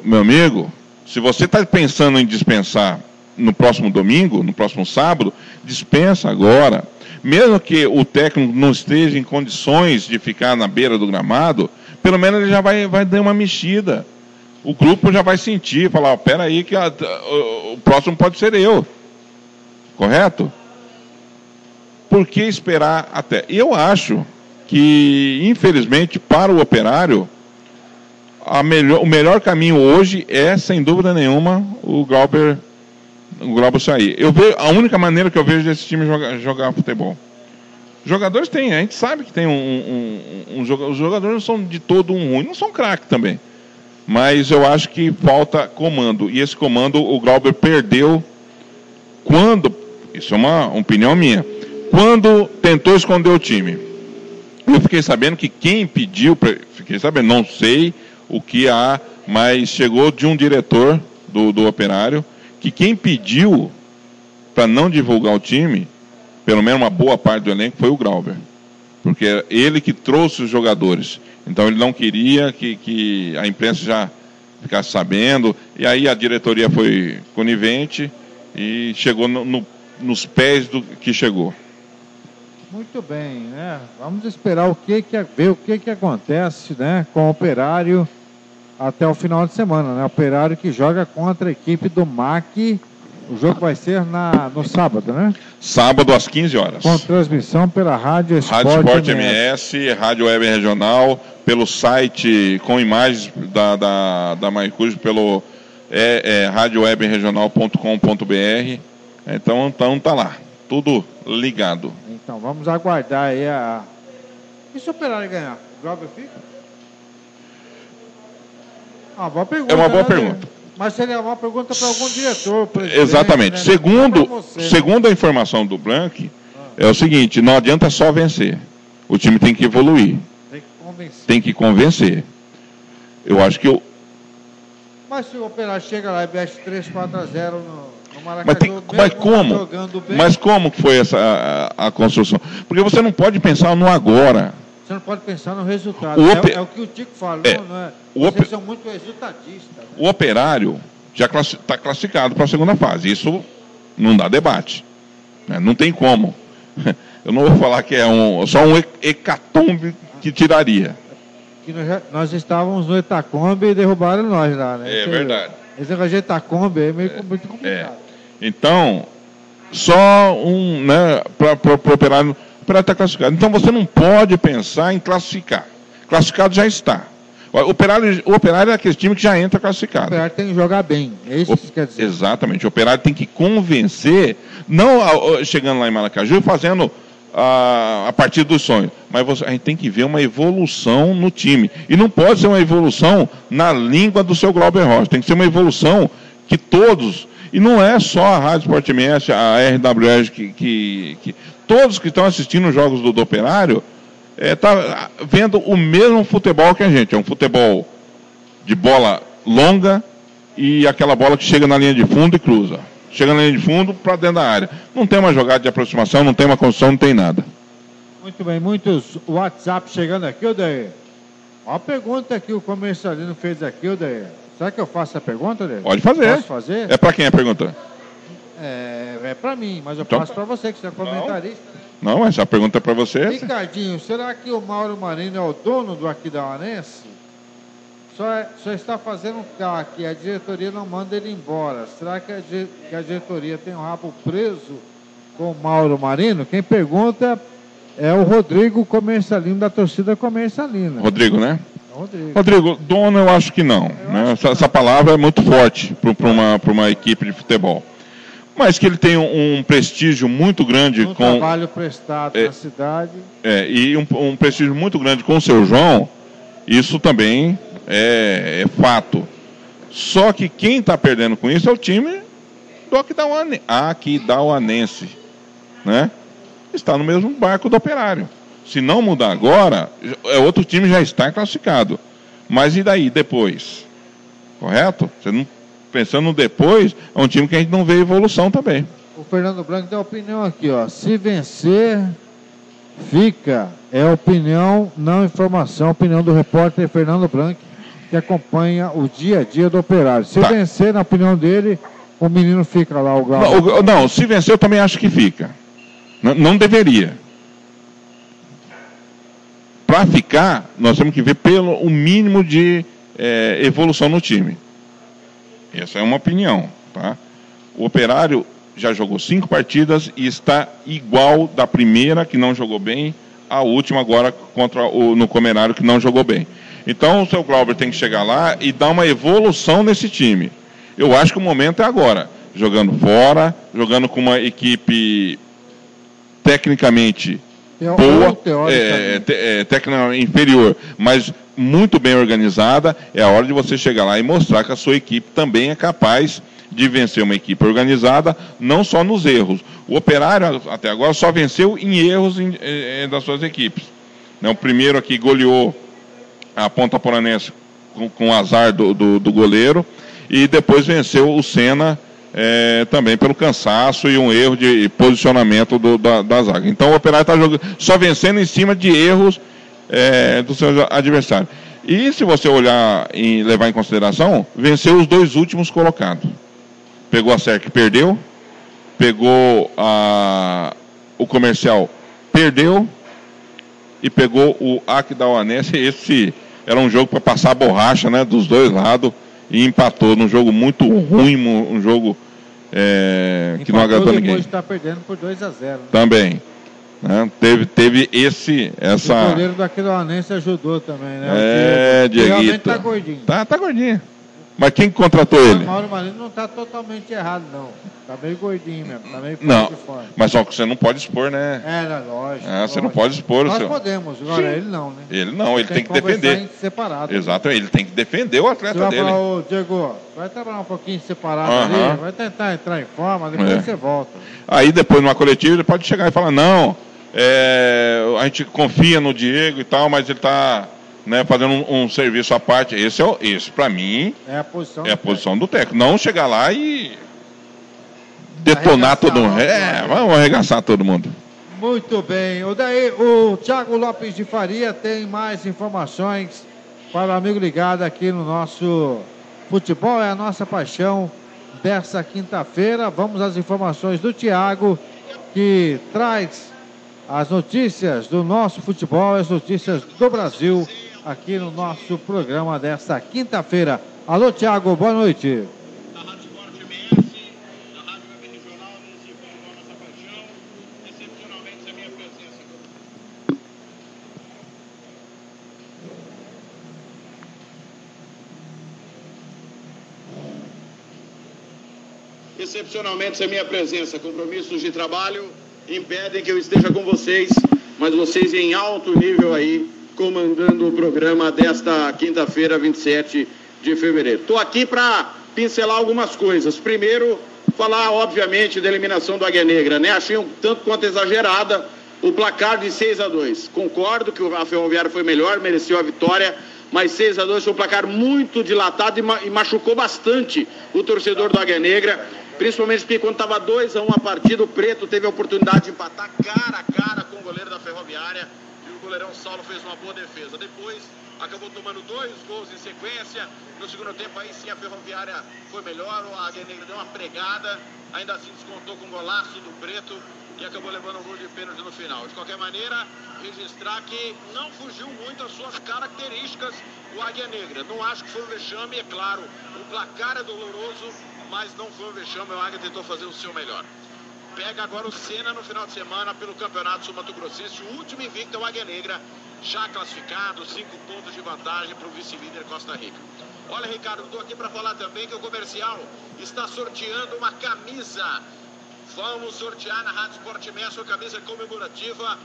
Meu amigo, se você está pensando em dispensar no próximo domingo, no próximo sábado, dispensa agora. Mesmo que o técnico não esteja em condições de ficar na beira do gramado, pelo menos ele já vai, vai dar uma mexida. O grupo já vai sentir, falar, pera aí que a- o, o próximo pode ser eu. Correto? Por que esperar até? Eu acho que, infelizmente, para o operário, melhor- o melhor caminho hoje é, sem dúvida nenhuma, o Glauber, o Glauber sair. Eu vejo, a única maneira que eu vejo desse time jogar, jogar futebol. Jogadores tem, a gente sabe que tem um, um, um, um Os jogadores não são de todo um ruim, não são craque também. Mas eu acho que falta comando. E esse comando o Glauber perdeu quando, isso é uma opinião minha, quando tentou esconder o time. Eu fiquei sabendo que quem pediu, fiquei sabendo, não sei o que há, mas chegou de um diretor do, do operário, que quem pediu para não divulgar o time, pelo menos uma boa parte do elenco, foi o Grauber. Porque era ele que trouxe os jogadores. Então ele não queria que, que a imprensa já ficasse sabendo. E aí a diretoria foi conivente e chegou no- no- nos pés do que chegou. Muito bem, né? Vamos esperar o que que ver o que que acontece, né, com o operário. Até o final de semana, né? Operário que joga contra a equipe do MAC. O jogo vai ser na, no sábado, né? Sábado às 15 horas. Com transmissão pela Rádio Esporte, Rádio Sport MS. MS, Rádio Web Regional, pelo site com imagens da, da, da Maicus, pelo é, é, radiowebregional.com.br. Então, então tá lá, tudo ligado. Então vamos aguardar aí a. E se o Operário ganhar? O Glauber fica? Ah, boa pergunta. É uma boa né, pergunta. Mas seria uma pergunta para algum diretor. Exatamente. né? Segundo, você, segundo a informação do Blank, é o seguinte: não adianta só vencer. O time tem que evoluir, Tem que convencer. tem que convencer. Eu acho que eu, Mas se o Operário chega lá e mete 3, 4 a 0 no, Mas, tem, mas como? Mas como foi essa a, a construção? Porque você não pode pensar no agora. Você não pode pensar no resultado. O É, é o que o Tico fala, É. não, é? Vocês são muito resultadistas. O operário já está classificado para a segunda fase. Isso não dá debate. né? Não tem como. Eu não vou falar que é um, só um he- hecatombe que tiraria. Que nós, nós estávamos no Etacombe e derrubaram nós lá, né? É Você- verdade. Esse negócio de Etacombe é meio muito complicado. Então, só um, né, para o operário, operário está classificado. Então você não pode pensar em classificar. Classificado já está. O operário, o operário é aquele time que já entra O classificado. Operário tem que jogar bem. É isso que você quer dizer. Exatamente. O operário tem que convencer, não chegando lá em Maracaju e fazendo a, a partir dos sonhos, mas você- a gente tem que ver uma evolução no time. E não pode ser uma evolução na língua do seu Glauber Rocha, tem que ser uma evolução que todos, e não é só a Rádio Sport MS, a RWS, que, que, que- todos que estão assistindo os jogos do, do operário, está vendo o mesmo futebol que a gente. É um futebol de bola longa e aquela bola que chega na linha de fundo e cruza. Chega na linha de fundo para dentro da área. Não tem uma jogada de aproximação, não tem uma construção, não tem nada. Muito bem, muitos WhatsApp chegando aqui, Odair. Ó a pergunta que o comercialino fez aqui, Odair. Será que eu faço a pergunta, Odair? Pode fazer. Posso fazer? É para quem a pergunta? É, é para mim, mas eu Então- passo para você, que você é comentarista. Não, mas a pergunta é para você. Ricardinho, será que o Mauro Marino é o dono do Aquidauanense? Só, é- só está fazendo um CAC e a diretoria não manda ele embora. Será que a, que a diretoria tem o rabo preso com o Mauro Marino? Quem pergunta é o Rodrigo Comercialino, da torcida Comercialina. Rodrigo, né? É Rodrigo. Rodrigo, dono eu acho que não. né? Essa, essa palavra é muito forte para uma, pra uma equipe de futebol. Mas que ele tem um, um prestígio muito grande Um com. trabalho prestado É. na cidade. É, e um, um prestígio muito grande com o seu João, isso também é, é fato. Só que quem está perdendo com isso é o time do Aquidauane- Aquidauanense. Né? Está no mesmo barco do operário. Se não mudar agora, é outro time já está classificado. Mas e daí, depois? Correto? Você não, pensando no depois, é um time que a gente não vê evolução também. O Fernando Branco tem opinião aqui, ó. Se vencer, fica. É opinião, não informação. Opinião do repórter Fernando Branco, que acompanha o dia a dia do operário. Se Tá. vencer, na opinião dele, o menino fica lá, o Galo. Não, o- não, se vencer eu também acho que fica. N- não deveria. Para ficar, nós temos que ver pelo o mínimo de eh, evolução no time. Essa é uma opinião. Tá? O Operário já jogou cinco partidas e está igual da primeira, que não jogou bem, à última agora contra o no Comerário, que não jogou bem. Então o seu Glauber tem que chegar lá e dar uma evolução nesse time. Eu acho que o momento é agora. Jogando fora, jogando com uma equipe tecnicamente boa, é, te- é, tecnicamente inferior, mas muito bem organizada, é a hora de você chegar lá e mostrar que a sua equipe também é capaz de vencer uma equipe organizada, não só nos erros. O Operário, até agora, só venceu em erros em- eh, das suas equipes. Né, O primeiro aqui goleou a Ponta Poranense com, com azar do, do, do goleiro, e depois venceu o Senna eh, também pelo cansaço e um erro de posicionamento do- da, da zaga. Então o Operário está jogando só vencendo em cima de erros eh, do seu adversário. E se você olhar e levar em consideração, venceu os dois últimos colocados. Pegou a SERC, perdeu. Pegou a, o comercial, perdeu. E pegou o Aquidauanense, esse era um jogo para passar a borracha, né, dos dois lados e empatou num jogo muito ruim, um jogo é, que não agradou ninguém. Está perdendo por 2 a 0. Né? Também. Né? Teve, teve esse, essa... O goleiro do Aquidauanense ajudou também, né? É, Diego. Realmente tá gordinho. Tá, tá gordinho. Mas quem contratou ele? O Mauro Marino não está totalmente errado, não. Tá meio gordinho mesmo, tá meio Não, mas só que você não pode expor, né? É, lógico. É, você lógico. não pode expor Nós o seu. Nós podemos, agora Sim. ele não, né? Ele não, ele tem, tem que, defender. separado. Exato, ele tem que defender o atleta você dele. Falar, Ô, Diego, vai trabalhar um pouquinho separado uh -huh. ali, vai tentar entrar em forma, depois é. você volta. Aí depois numa coletiva ele pode chegar e falar, não, é, a gente confia no Diego e tal, mas ele está né, fazendo um, um, serviço à parte. Esse, é, esse para mim, é a posição, é a posição do técnico. Não chegar lá e detonar todo mundo. É, vamos arregaçar todo mundo. Muito bem. O, daí, o Thiago Lopes de Faria tem mais informações para o amigo ligado aqui no nosso Futebol é a nossa paixão dessa quinta-feira. Vamos às informações do Thiago, que traz as notícias do nosso futebol, as notícias do Brasil aqui no nosso programa desta quinta-feira. Alô, Tiago, boa noite. Excepcionalmente, a minha presença, compromissos de trabalho impedem que eu esteja com vocês, mas vocês em alto nível aí comandando o programa desta quinta-feira, 27 de fevereiro. Estou aqui para pincelar algumas coisas. Primeiro, falar, obviamente, da eliminação do Águia Negra, né? Achei um tanto quanto exagerada o placar de 6 a 2 Concordo que a Ferroviária foi melhor, mereceu a vitória, mas 6 a 2 foi um placar muito dilatado e, machucou bastante o torcedor do Águia Negra, principalmente porque quando estava 2 a 1 a partida, o Preto teve a oportunidade de empatar cara a cara com o goleiro da Ferroviária goleirão Saulo fez uma boa defesa. Depois acabou tomando dois gols em sequência. No segundo tempo, aí sim a Ferroviária foi melhor. A Águia Negra deu uma pregada. Ainda assim descontou com o golaço do Preto e acabou levando um gol de pênalti no final. De qualquer maneira, registrar que não fugiu muito às suas características o Águia Negra. Não acho que foi um vexame, é claro. O placar é doloroso, mas não foi um vexame. O Águia tentou fazer o seu melhor pega agora o Senna no final de semana pelo Campeonato Sul-Mato-Grossense. O último invicto é o Águia Negra, já classificado, cinco pontos de vantagem para o vice-líder Costa Rica. Olha, Ricardo, estou aqui para falar também que o comercial está sorteando uma camisa. Vamos sortear na Rádio Sport Messi a camisa comemorativa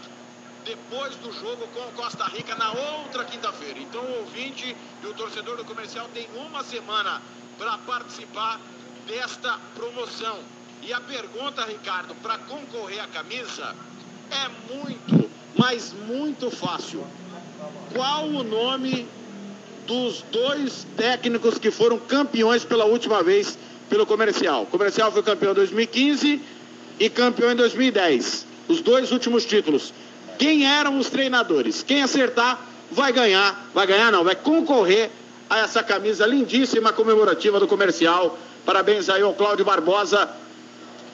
depois do jogo com Costa Rica na outra quinta-feira. Então o ouvinte e o torcedor do comercial tem uma semana para participar desta promoção. E a pergunta, Ricardo, para concorrer à camisa é muito, mas muito fácil. Qual o nome dos dois técnicos que foram campeões pela última vez pelo comercial? O comercial foi campeão em 2015 e campeão em 2010. Os dois últimos títulos. Quem eram os treinadores? Quem acertar vai ganhar, vai ganhar não, vai concorrer a essa camisa lindíssima comemorativa do comercial. Parabéns aí ao Cláudio Barbosa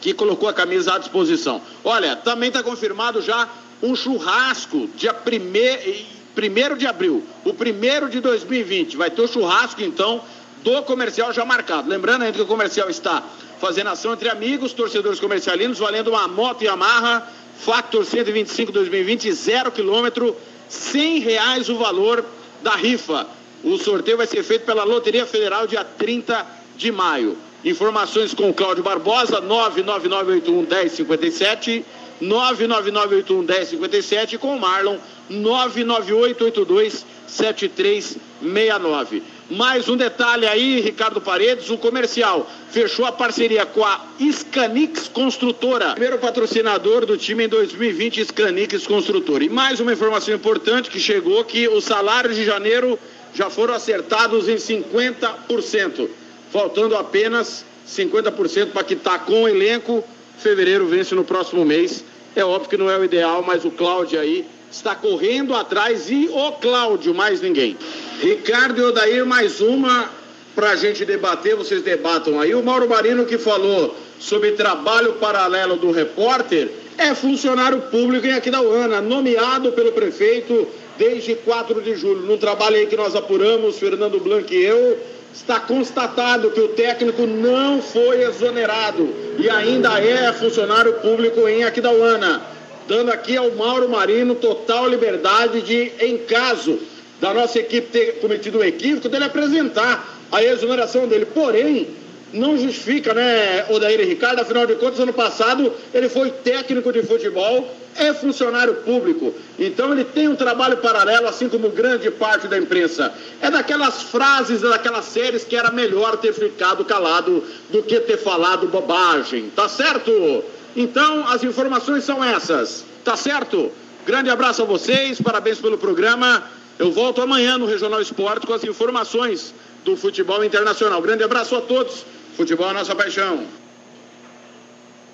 que colocou a camisa à disposição. Olha, também está confirmado já um churrasco dia 1 de abril, o primeiro de 2020. Vai ter o churrasco, então, do comercial já marcado. Lembrando ainda que o comercial está fazendo ação entre amigos, torcedores comercialinos, valendo uma moto Yamaha Factor 125 2020, zero quilômetro, 100 reais o valor da rifa. O sorteio vai ser feito pela Loteria Federal dia 30 de maio. Informações com Cláudio Barbosa, 999811057, 999811057 com o Marlon, 998827369. Mais um detalhe aí, Ricardo Paredes, o comercial fechou a parceria com a Scanix Construtora, primeiro patrocinador do time em 2020, Scanix Construtora. E mais uma informação importante que chegou que os salários de janeiro já foram acertados em 50% faltando apenas 50% para quitar com o elenco. Fevereiro vence no próximo mês. É óbvio que não é o ideal, mas o Cláudio aí está correndo atrás e o Cláudio, mais ninguém. Ricardo e Odair, mais uma para a gente debater, vocês debatam aí. O Mauro Marino que falou sobre trabalho paralelo do repórter é funcionário público em Aquidauana, nomeado pelo prefeito desde 4 de julho. Num trabalho aí que nós apuramos, Fernando Blanc e eu, está constatado que o técnico não foi exonerado e ainda é funcionário público em Aquidauana, dando aqui ao Mauro Marino total liberdade de, em caso da nossa equipe ter cometido um equívoco, dele apresentar a exoneração dele. Porém, não justifica, né, Odair e Ricardo? Afinal de contas, ano passado ele foi técnico de futebol, é funcionário público. Então ele tem um trabalho paralelo, assim como grande parte da imprensa. É daquelas frases, daquelas séries que era melhor ter ficado calado do que ter falado bobagem. Tá certo? Então as informações são essas. Tá certo? Grande abraço a vocês, parabéns pelo programa. Eu volto amanhã no Regional Esporte com as informações do futebol internacional. Grande abraço a todos. Futebol é nossa paixão.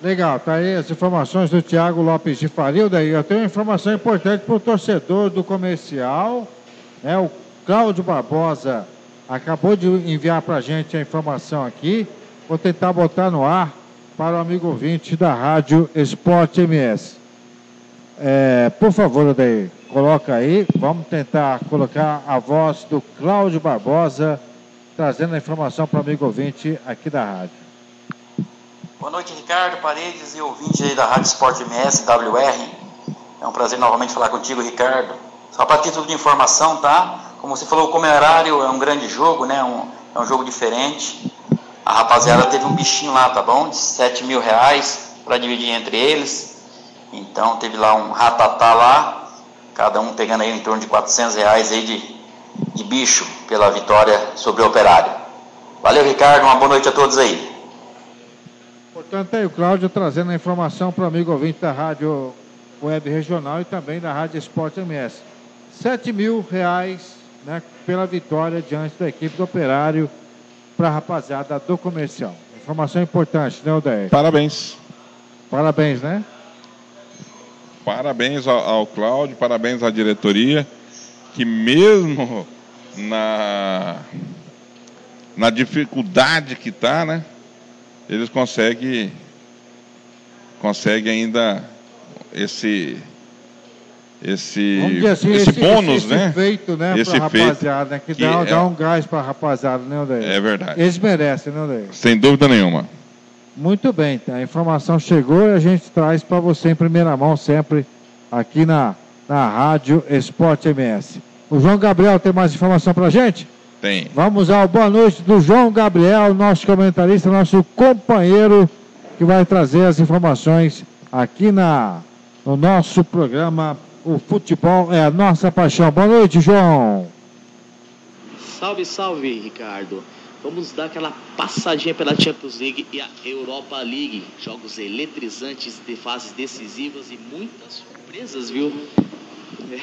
Legal, tá aí as informações do Tiago Lopes de Faria. Daí eu tenho uma informação importante para o torcedor do comercial. Né? O Cláudio Barbosa acabou de enviar para a gente a informação aqui. Vou tentar botar no ar para o amigo ouvinte da Rádio Esporte MS. É, por favor, daí, coloca aí. Vamos tentar colocar a voz do Cláudio Barbosa trazendo a informação para o amigo ouvinte aqui da rádio. Boa noite, Ricardo Paredes e ouvinte aí da Rádio Esporte MS, WR. É um prazer novamente falar contigo, Ricardo. Só para título de informação, tá? Como você falou, o Comerário é um grande jogo, né? Um, é um jogo diferente. A rapaziada teve um bichinho lá, tá bom? De 7 mil reais para dividir entre eles. Então teve lá um ratatá lá, cada um pegando aí em torno de 400 reais aí de, de bicho pela vitória sobre o Operário. Valeu, Ricardo. Uma boa noite a todos aí. Portanto, aí o Cláudio trazendo a informação para o amigo ouvinte da Rádio Web Regional e também da Rádio Esporte MS. 7 mil reais né, pela vitória diante da equipe do Operário para a rapaziada do comercial. Informação importante, né, Odair? Parabéns. Parabéns, né? Parabéns ao, ao Cláudio, parabéns à diretoria, que mesmo na, na dificuldade que está, né? Eles conseguem, conseguem ainda esse esse, assim, esse, esse, bônus, esse né? Feito, né esse pra rapaziada, feito né? Que, que dá, é, dá um gás para a rapaziada, né, Odair? É verdade. Eles merecem, né, Odair? Sem dúvida nenhuma. Muito bem, tá? a informação chegou e a gente traz para você em primeira mão sempre aqui na, na Rádio Esporte MS. O João Gabriel tem mais informação para a gente? Tem. Vamos ao boa noite do João Gabriel, nosso comentarista, nosso companheiro, que vai trazer as informações aqui na, no nosso programa O Futebol é a Nossa Paixão. Boa noite, João. Salve, salve, Ricardo. Vamos dar aquela passadinha pela Champions League e a Europa League. Jogos eletrizantes de fases decisivas e muitas surpresas, viu?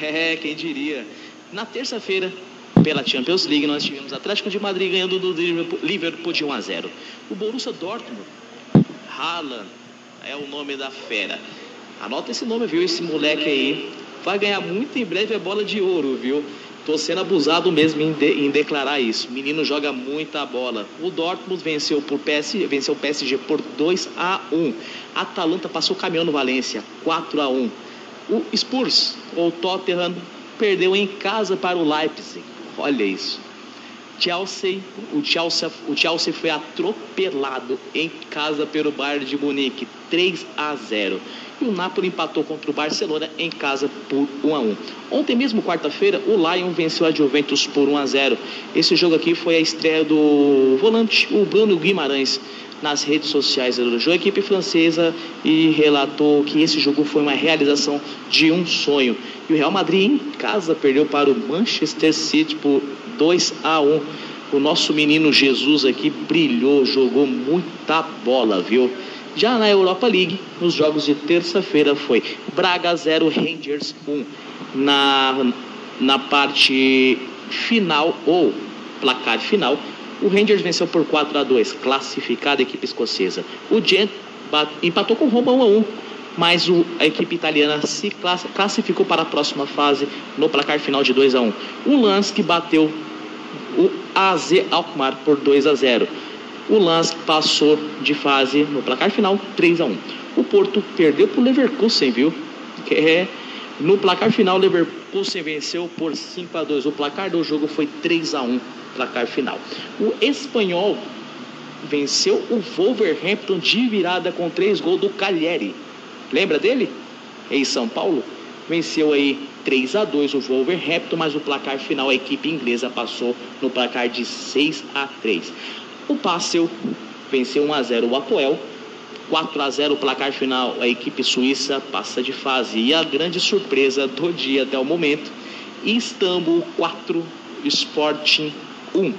É, quem diria. Na terça-feira, pela Champions League, nós tivemos Atlético de Madrid ganhando do Liverpool de 1 a 0. O Borussia Dortmund, Haaland, é o nome da fera. Anota esse nome, viu? Esse moleque aí vai ganhar muito em breve a bola de ouro, viu? Tô sendo abusado mesmo em, de, em, declarar isso. O menino joga muita bola. O Dortmund venceu, por PS, venceu o PSG por 2 a 1. A Atalanta passou o caminhão no Valência, 4 a 1. O Spurs, ou Tottenham, perdeu em casa para o Leipzig. Olha isso. Chelsea, o Chelsea, o Chelsea foi atropelado em casa pelo Bayern de Munique, 3 a 0. E o Napoli empatou contra o Barcelona em casa por 1 a 1. Ontem mesmo, quarta-feira, o Lyon venceu a Juventus por 1 a 0. Esse jogo aqui foi a estreia do volante, o Bruno Guimarães, nas redes sociais do jogo, a equipe francesa e relatou que esse jogo foi uma realização de um sonho. E o Real Madrid em casa perdeu para o Manchester City por 2 a 1. O nosso menino Jesus aqui brilhou, jogou muita bola, viu? Já na Europa League, nos jogos de terça-feira foi Braga 0, Rangers 1. Na, na parte final, ou placar final, o Rangers venceu por 4 a 2, classificada a equipe escocesa. O Gent empatou com o Roma 1 a 1, mas o, a equipe italiana se classificou para a próxima fase no placar final de 2 a 1. O Lansk bateu o AZ Alkmaar por 2 a 0. O Lansk passou de fase no placar final 3 a 1. O Porto perdeu para o Leverkusen, viu? Que é No placar final, o Leverkusen venceu por 5 a 2. O placar do jogo foi 3 a 1, placar final. O espanhol venceu o Wolverhampton de virada com 3 gols do Cagliari. Lembra dele? Em São Paulo? Venceu aí 3 a 2 o Wolverhampton, mas o placar final a equipe inglesa passou no placar de 6 a 3. O Passel venceu 1 a 0 o Apoel 4 a 0 o placar final, a equipe suíça passa de fase. E a grande surpresa do dia até o momento, Istambul 4, Sporting 1.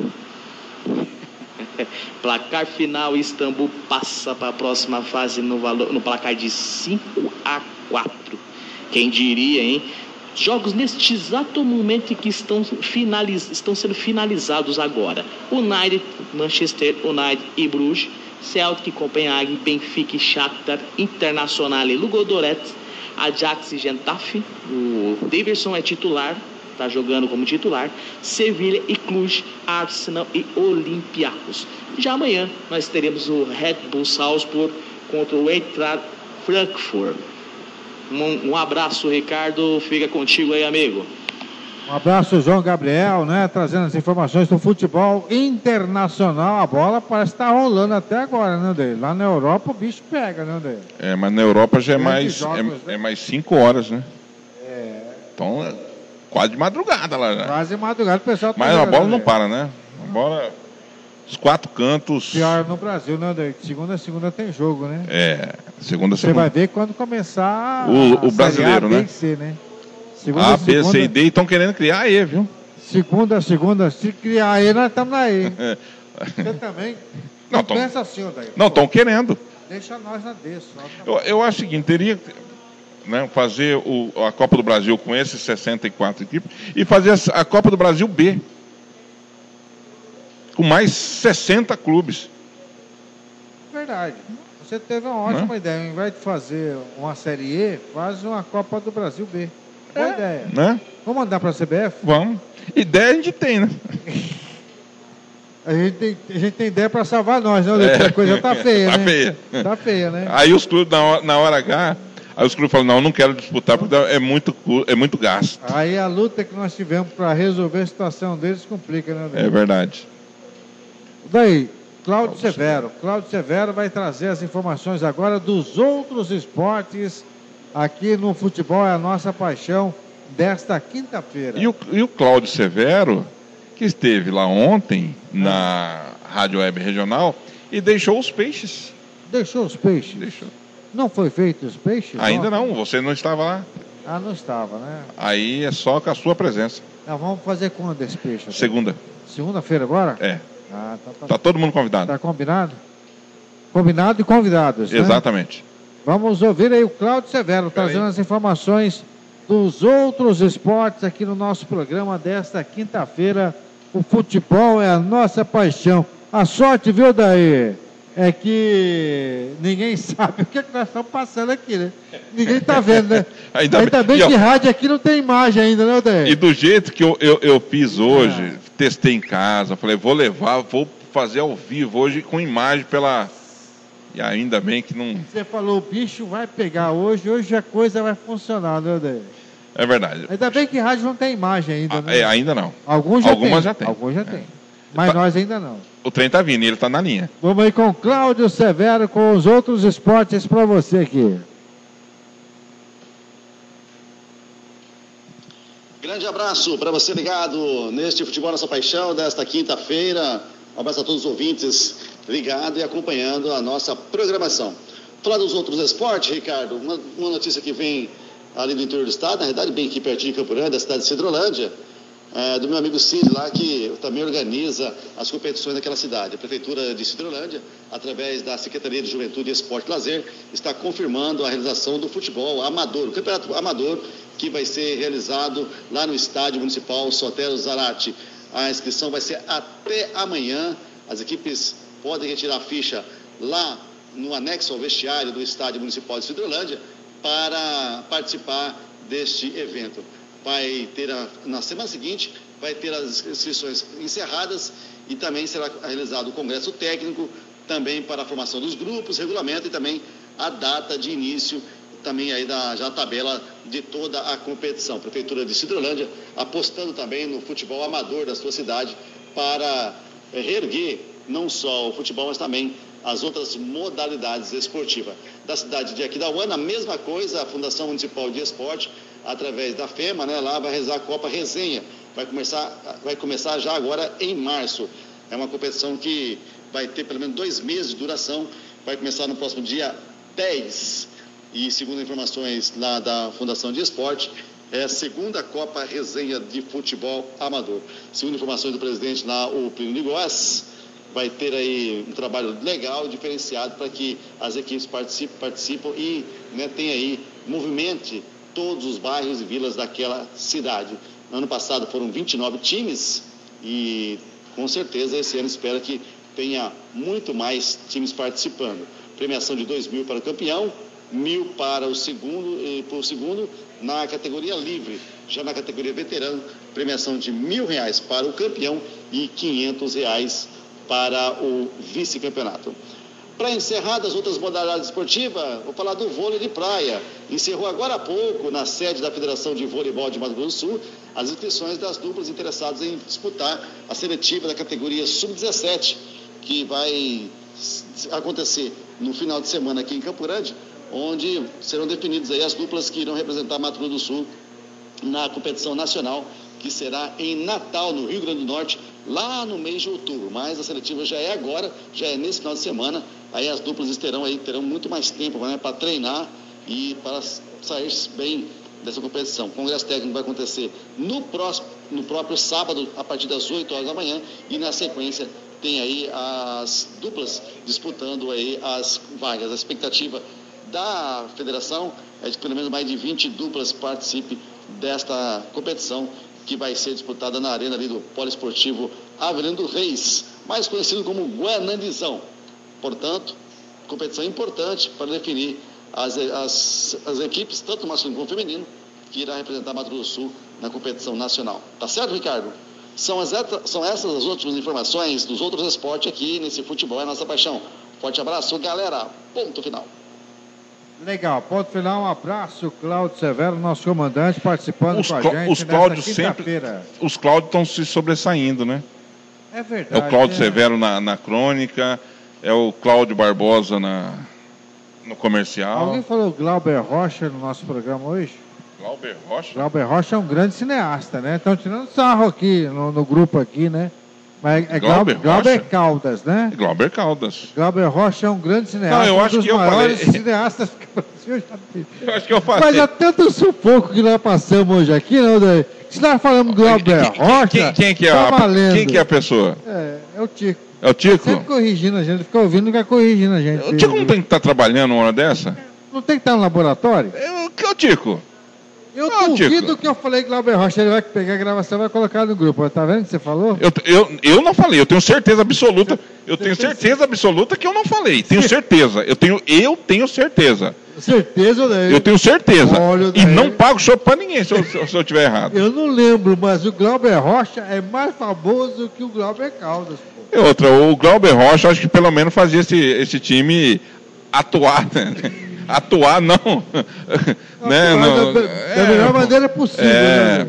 placar final, Istambul passa para a próxima fase no, valor, no placar de 5 a 4. Quem diria, hein? Jogos neste exato momento que estão, finaliz, estão sendo finalizados agora. United, Manchester United e Bruges Celtic, Copenhague, Benfica, Shakhtar, Internacional e Lugodorets, Ajax e Getafe. O Davidson é titular, está jogando como titular. Sevilha e Cluj, Arsenal e Olympiacos. Já amanhã nós teremos o Red Bull Salzburg contra o Eintracht Frankfurt. Um, um abraço, Ricardo. Fica contigo aí, amigo. Um abraço, João Gabriel, né? Trazendo as informações do futebol internacional. A bola parece estar tá rolando até agora, né, Dele? Lá na Europa o bicho pega, né, Dele? É, mas na Europa já é mais, jogos, é, né? é, mais cinco horas, né? É. Então, é quase de madrugada lá já. Quase de madrugada, o pessoal tá Mas a bola não para, né? A bola. Os quatro cantos. Pior no Brasil, né, Dele? Segunda a segunda tem jogo, né? É, segunda a segunda. Você vai ver quando começar o, o brasileiro, a, né? C, né? Segunda, A, B, segunda, C e D estão querendo criar a E, viu? Segunda, segunda, se criar a E, nós estamos na E. Você também? Não, tão, pensa assim, Odair. Não, estão querendo. Deixa nós na D. Só, eu, eu acho o seguinte, teria né, fazer o, a Copa do Brasil com esses 64 equipes e fazer a, Copa do Brasil B. Com mais 60 clubes. Verdade. Você teve uma ótima ideia. Ao invés de fazer uma Série E, faz uma Copa do Brasil B. Boa é, ideia. Né? Vamos mandar para a CBF? Vamos. Ideia a gente tem, né? A gente tem, a gente tem ideia para salvar nós, né? É. A coisa tá feia, tá né? feia. Tá feia, né? Aí os clubes, na hora, na hora H, aí os clubes falam, não, não quero disputar porque é muito, é muito gasto. Aí a luta que nós tivemos para resolver a situação deles complica, né? É verdade. Daí, Cláudio Severo. Cláudio Severo vai trazer as informações agora dos outros esportes aqui no Futebol é a Nossa Paixão desta quinta-feira. E o, e o Cláudio Severo, que esteve lá ontem na Rádio Web Regional e deixou os peixes. Deixou os peixes? Deixou. Não foi feito os peixes? Ainda ontem? não, você não estava lá. Ah, não estava, né? Aí é só com a sua presença. Vamos fazer quando esse peixe? Segunda. Segunda-feira agora? É. Ah, tá, tá, tá todo mundo convidado. Tá combinado? Combinado e convidados. Né? Exatamente. Né? Vamos ouvir aí o Cláudio Severo trazendo as informações dos outros esportes aqui no nosso programa desta quinta-feira. O futebol é a nossa paixão. A sorte, viu, Daí? É que ninguém sabe o que, é que nós estamos passando aqui, né? Ninguém está vendo, né? ainda, ainda bem, bem que rádio aqui não tem imagem ainda, né, Daí? E do jeito que eu, eu, eu fiz hoje, ah. testei em casa, falei, vou levar, vou fazer ao vivo hoje com imagem pela e ainda bem que não. Você falou, o bicho vai pegar hoje, hoje a coisa vai funcionar, né, Odeio? É verdade. Ainda bem que rádio não tem imagem ainda, ah, né? É, ainda não. Alguns já Algumas tem. já tem. Alguns já é. tem. Mas tá... nós ainda não. O trem tá vindo e ele tá na linha. Vamos aí com Cláudio Severo com os outros esportes para você aqui. Grande abraço para você ligado neste Futebol Nossa Paixão desta quinta-feira. Um abraço a todos os ouvintes ligado e acompanhando a nossa programação. Falar dos outros esportes, Ricardo, uma, uma, notícia que vem ali do interior do estado, na verdade, bem aqui pertinho de Campo Grande, da cidade de Cidrolândia, é, do meu amigo Cid lá, que também organiza as competições daquela cidade. A Prefeitura de Cidrolândia, através da Secretaria de Juventude, Esporte e Lazer, está confirmando a realização do futebol amador, o campeonato amador, que vai ser realizado lá no Estádio Municipal Sotero Zarate. A inscrição vai ser até amanhã. As equipes podem retirar a ficha lá no anexo ao vestiário do Estádio Municipal de Cidrolândia para participar deste evento. Vai ter a, na semana seguinte, vai ter as inscrições encerradas e também será realizado o congresso técnico, também para a formação dos grupos, regulamento e também a data de início também aí da já a tabela de toda a competição. Prefeitura de Cidrolândia apostando também no futebol amador da sua cidade para reerguer não só o futebol, mas também as outras modalidades esportivas. Da cidade de Aquidauana, a mesma coisa, a Fundação Municipal de Esporte, através da FEMA, né, lá vai realizar a Copa Resenha. Vai começar, vai começar já agora em março. É uma competição que vai ter pelo menos dois meses de duração. Vai começar no próximo dia 10 e segundo informações lá da Fundação de Esporte, é a segunda Copa Resenha de Futebol Amador. Segundo informações do presidente lá, o Plínio Ligós, vai ter aí um trabalho legal, diferenciado, para que as equipes participem, participam e né, tenha aí, movimente todos os bairros e vilas daquela cidade. No ano passado foram 29 times e com certeza esse ano espera que tenha muito mais times participando. Premiação de 2 mil para o campeão, mil para o segundo, e para o segundo na categoria livre. Já na categoria veterano, premiação de mil reais para o campeão e quinhentos reais para o vice-campeonato. Para encerrar das outras modalidades esportivas, vou falar do vôlei de praia. Encerrou agora há pouco, na sede da Federação de Voleibol de Mato Grosso do Sul, as inscrições das duplas interessadas em disputar a seletiva da categoria Sub-17, que vai acontecer no final de semana aqui em Campo Grande, onde serão definidas as duplas que irão representar Mato Grosso do Sul na competição nacional, que será em Natal, no Rio Grande do Norte, lá no mês de outubro. Mas a seletiva já é agora, já é nesse final de semana. Aí as duplas terão aí terão muito mais tempo né, para treinar e para sair bem dessa competição. O congresso técnico vai acontecer no próximo, no próprio sábado, a partir das 8 horas da manhã, e na sequência tem aí as duplas disputando aí as vagas. A expectativa da federação é de que pelo menos mais de 20 duplas participem desta competição que vai ser disputada na arena ali do Poliesportivo Avelino Reis, mais conhecido como Guanandizão. Portanto, competição importante para definir as, as, as equipes, tanto masculino como feminino, que irá representar Mato Grosso do Sul na competição nacional. Tá certo, Ricardo? São, as, são essas as últimas informações dos outros esportes aqui nesse futebol, é nossa paixão. Forte abraço, galera. Ponto final. Legal, ponto final, um abraço, Cláudio Severo, nosso comandante, participando os com a gente. Os Cláudios sempre. Os Cláudios estão se sobressaindo, né? É verdade. É o Cláudio é. Severo na, na crônica, é o Cláudio Barbosa na, no comercial. Alguém falou Glauber Rocha no nosso programa hoje? Glauber Rocha? Glauber Rocha é um grande cineasta, né? Estão tirando sarro aqui no, no grupo aqui, né? Mas é Glauber Glauber? Caldas, né? Glauber Caldas. Glauber Rocha é um grande cineasta. Não, eu um acho dos que eu maiores falei- cineastas que o Brasil já teve. Eu acho que eu falei. Mas há tanto sufoco que nós passamos hoje aqui, não, Daí? Se nós falamos Glauber Rocha, Quem, quem que é tá a, quem que é a pessoa? É, é o Tico. É o Tico? Sempre corrigindo a gente, fica ouvindo, fica corrigindo a gente. O Tico não tem que estar trabalhando uma hora dessa? Não tem que estar no laboratório? O que é o Tico? Eu Ah, duvido que eu falei Glauber Rocha, ele vai pegar a gravação e vai colocar no grupo. Tá vendo o que você falou? Eu, eu, eu não falei, eu tenho certeza absoluta. Eu tenho certeza absoluta que eu não falei. Tenho certeza. Eu tenho, eu tenho certeza. Certeza, né? Eu tenho certeza. Olha E daí. não pago chope pra ninguém se eu, se eu- se eu tiver errado. Eu não lembro, mas o Glauber Rocha é mais famoso que o Glauber Caldas. Pô. E outra, o Glauber Rocha, acho que pelo menos fazia esse, esse time atuar, né? Atuar não. né? Não- da, da melhor maneira possível. é, né?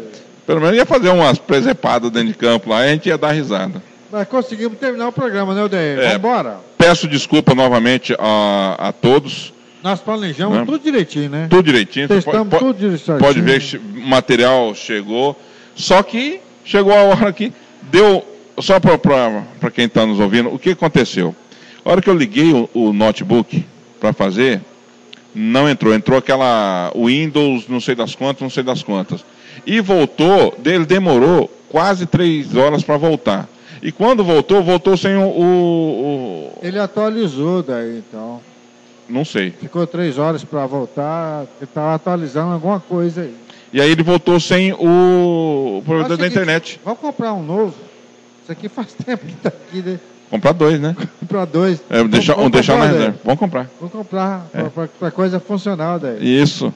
pelo menos ia fazer umas presepadas dentro de campo lá e a gente ia dar risada. Mas conseguimos terminar o programa, né, Odeir? É. Vamos embora. Peço desculpa novamente a, a todos. Nós planejamos Né? tudo direitinho, né? Tudo direitinho. Testamos pode, tudo direitinho. pode ver que o material chegou. Só que chegou a hora que deu. Só para quem está nos ouvindo, o que aconteceu? A hora que eu liguei o, o notebook para fazer, não entrou. Entrou aquela Windows, não sei das quantas, não sei das quantas. E voltou, ele demorou quase três horas para voltar. E quando voltou, voltou sem o- o- o Ele atualizou daí, então. não sei. Ficou três horas para voltar. Ele estava atualizando alguma coisa aí. E aí ele voltou sem o, o provedor da internet. Vamos comprar um novo. Isso aqui faz tempo que está aqui, né? Comprar dois, né? Comprar dois. É, deixar, Vamos- deixar na comprar, reserva. Odeir. Vamos comprar. Vamos comprar É. para coisa funcional daí. Isso.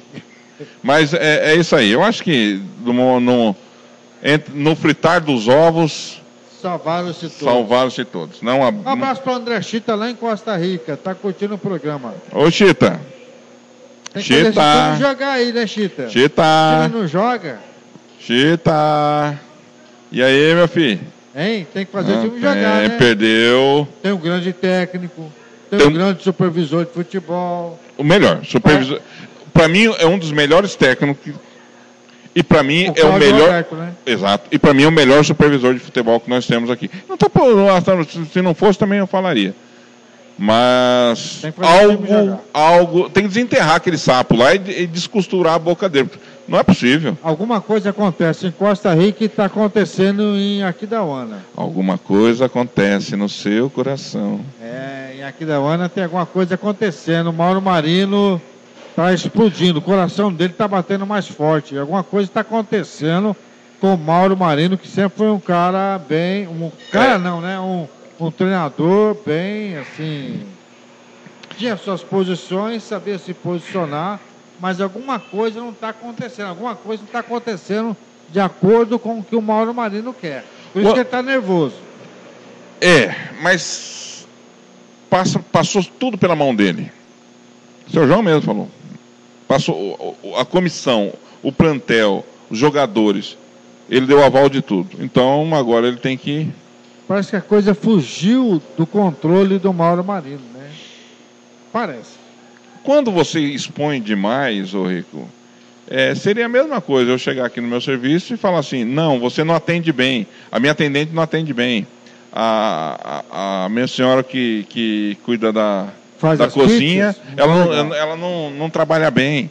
Mas é, é isso aí. Eu acho que no, no, no fritar dos ovos, Salvaram-se todos. salvaram-se todos. Não a, Um abraço para o André Chita lá em Costa Rica. Tá curtindo o programa. Ô, Chita, Tem que fazer Chita. time jogar aí, né, Chita? Chita. Se ele não joga, Chita. E aí, meu filho? Hein? Tem que fazer Ah, o time jogar, tem, né? Perdeu. Tem um grande técnico, tem, Tem um grande supervisor de futebol. O melhor. Supervisor. Pra mim, é um dos melhores técnicos. E pra mim, O é o melhor. Roberto, né? Exato. E pra mim, é o melhor supervisor de futebol que nós temos aqui. Não tô por. Se não fosse, também eu falaria. Mas algo, algo. Tem que desenterrar aquele sapo lá e, e descosturar a boca dele. Não é possível. Alguma coisa acontece em Costa Rica e está acontecendo em Aquidauana. Alguma coisa acontece no seu coração. É, em Aquidauana tem alguma coisa acontecendo. O Mauro Marino está explodindo, o coração dele está batendo mais forte. Alguma coisa está acontecendo com o Mauro Marino, que sempre foi um cara bem. Um cara É. não, né? Um, um treinador bem assim. Tinha suas posições, sabia se posicionar, mas alguma coisa não está acontecendo. Alguma coisa não está acontecendo de acordo com o que o Mauro Marino quer. Por isso Ué. que ele está nervoso. É, mas passa, passou tudo pela mão dele. O seu João mesmo falou. Passou o- o- a comissão, o plantel, os jogadores. Ele deu aval de tudo. Então agora ele tem que. Parece que a coisa fugiu do controle do Mauro Marino, né? Parece. Quando você expõe demais, ô Rico, é, seria a mesma coisa eu chegar aqui no meu serviço e falar assim: não, você não atende bem, a minha atendente não atende bem, a, a, a minha senhora que, que cuida da, Faz da cozinha, pizzas? ela, não, ela não, não trabalha bem,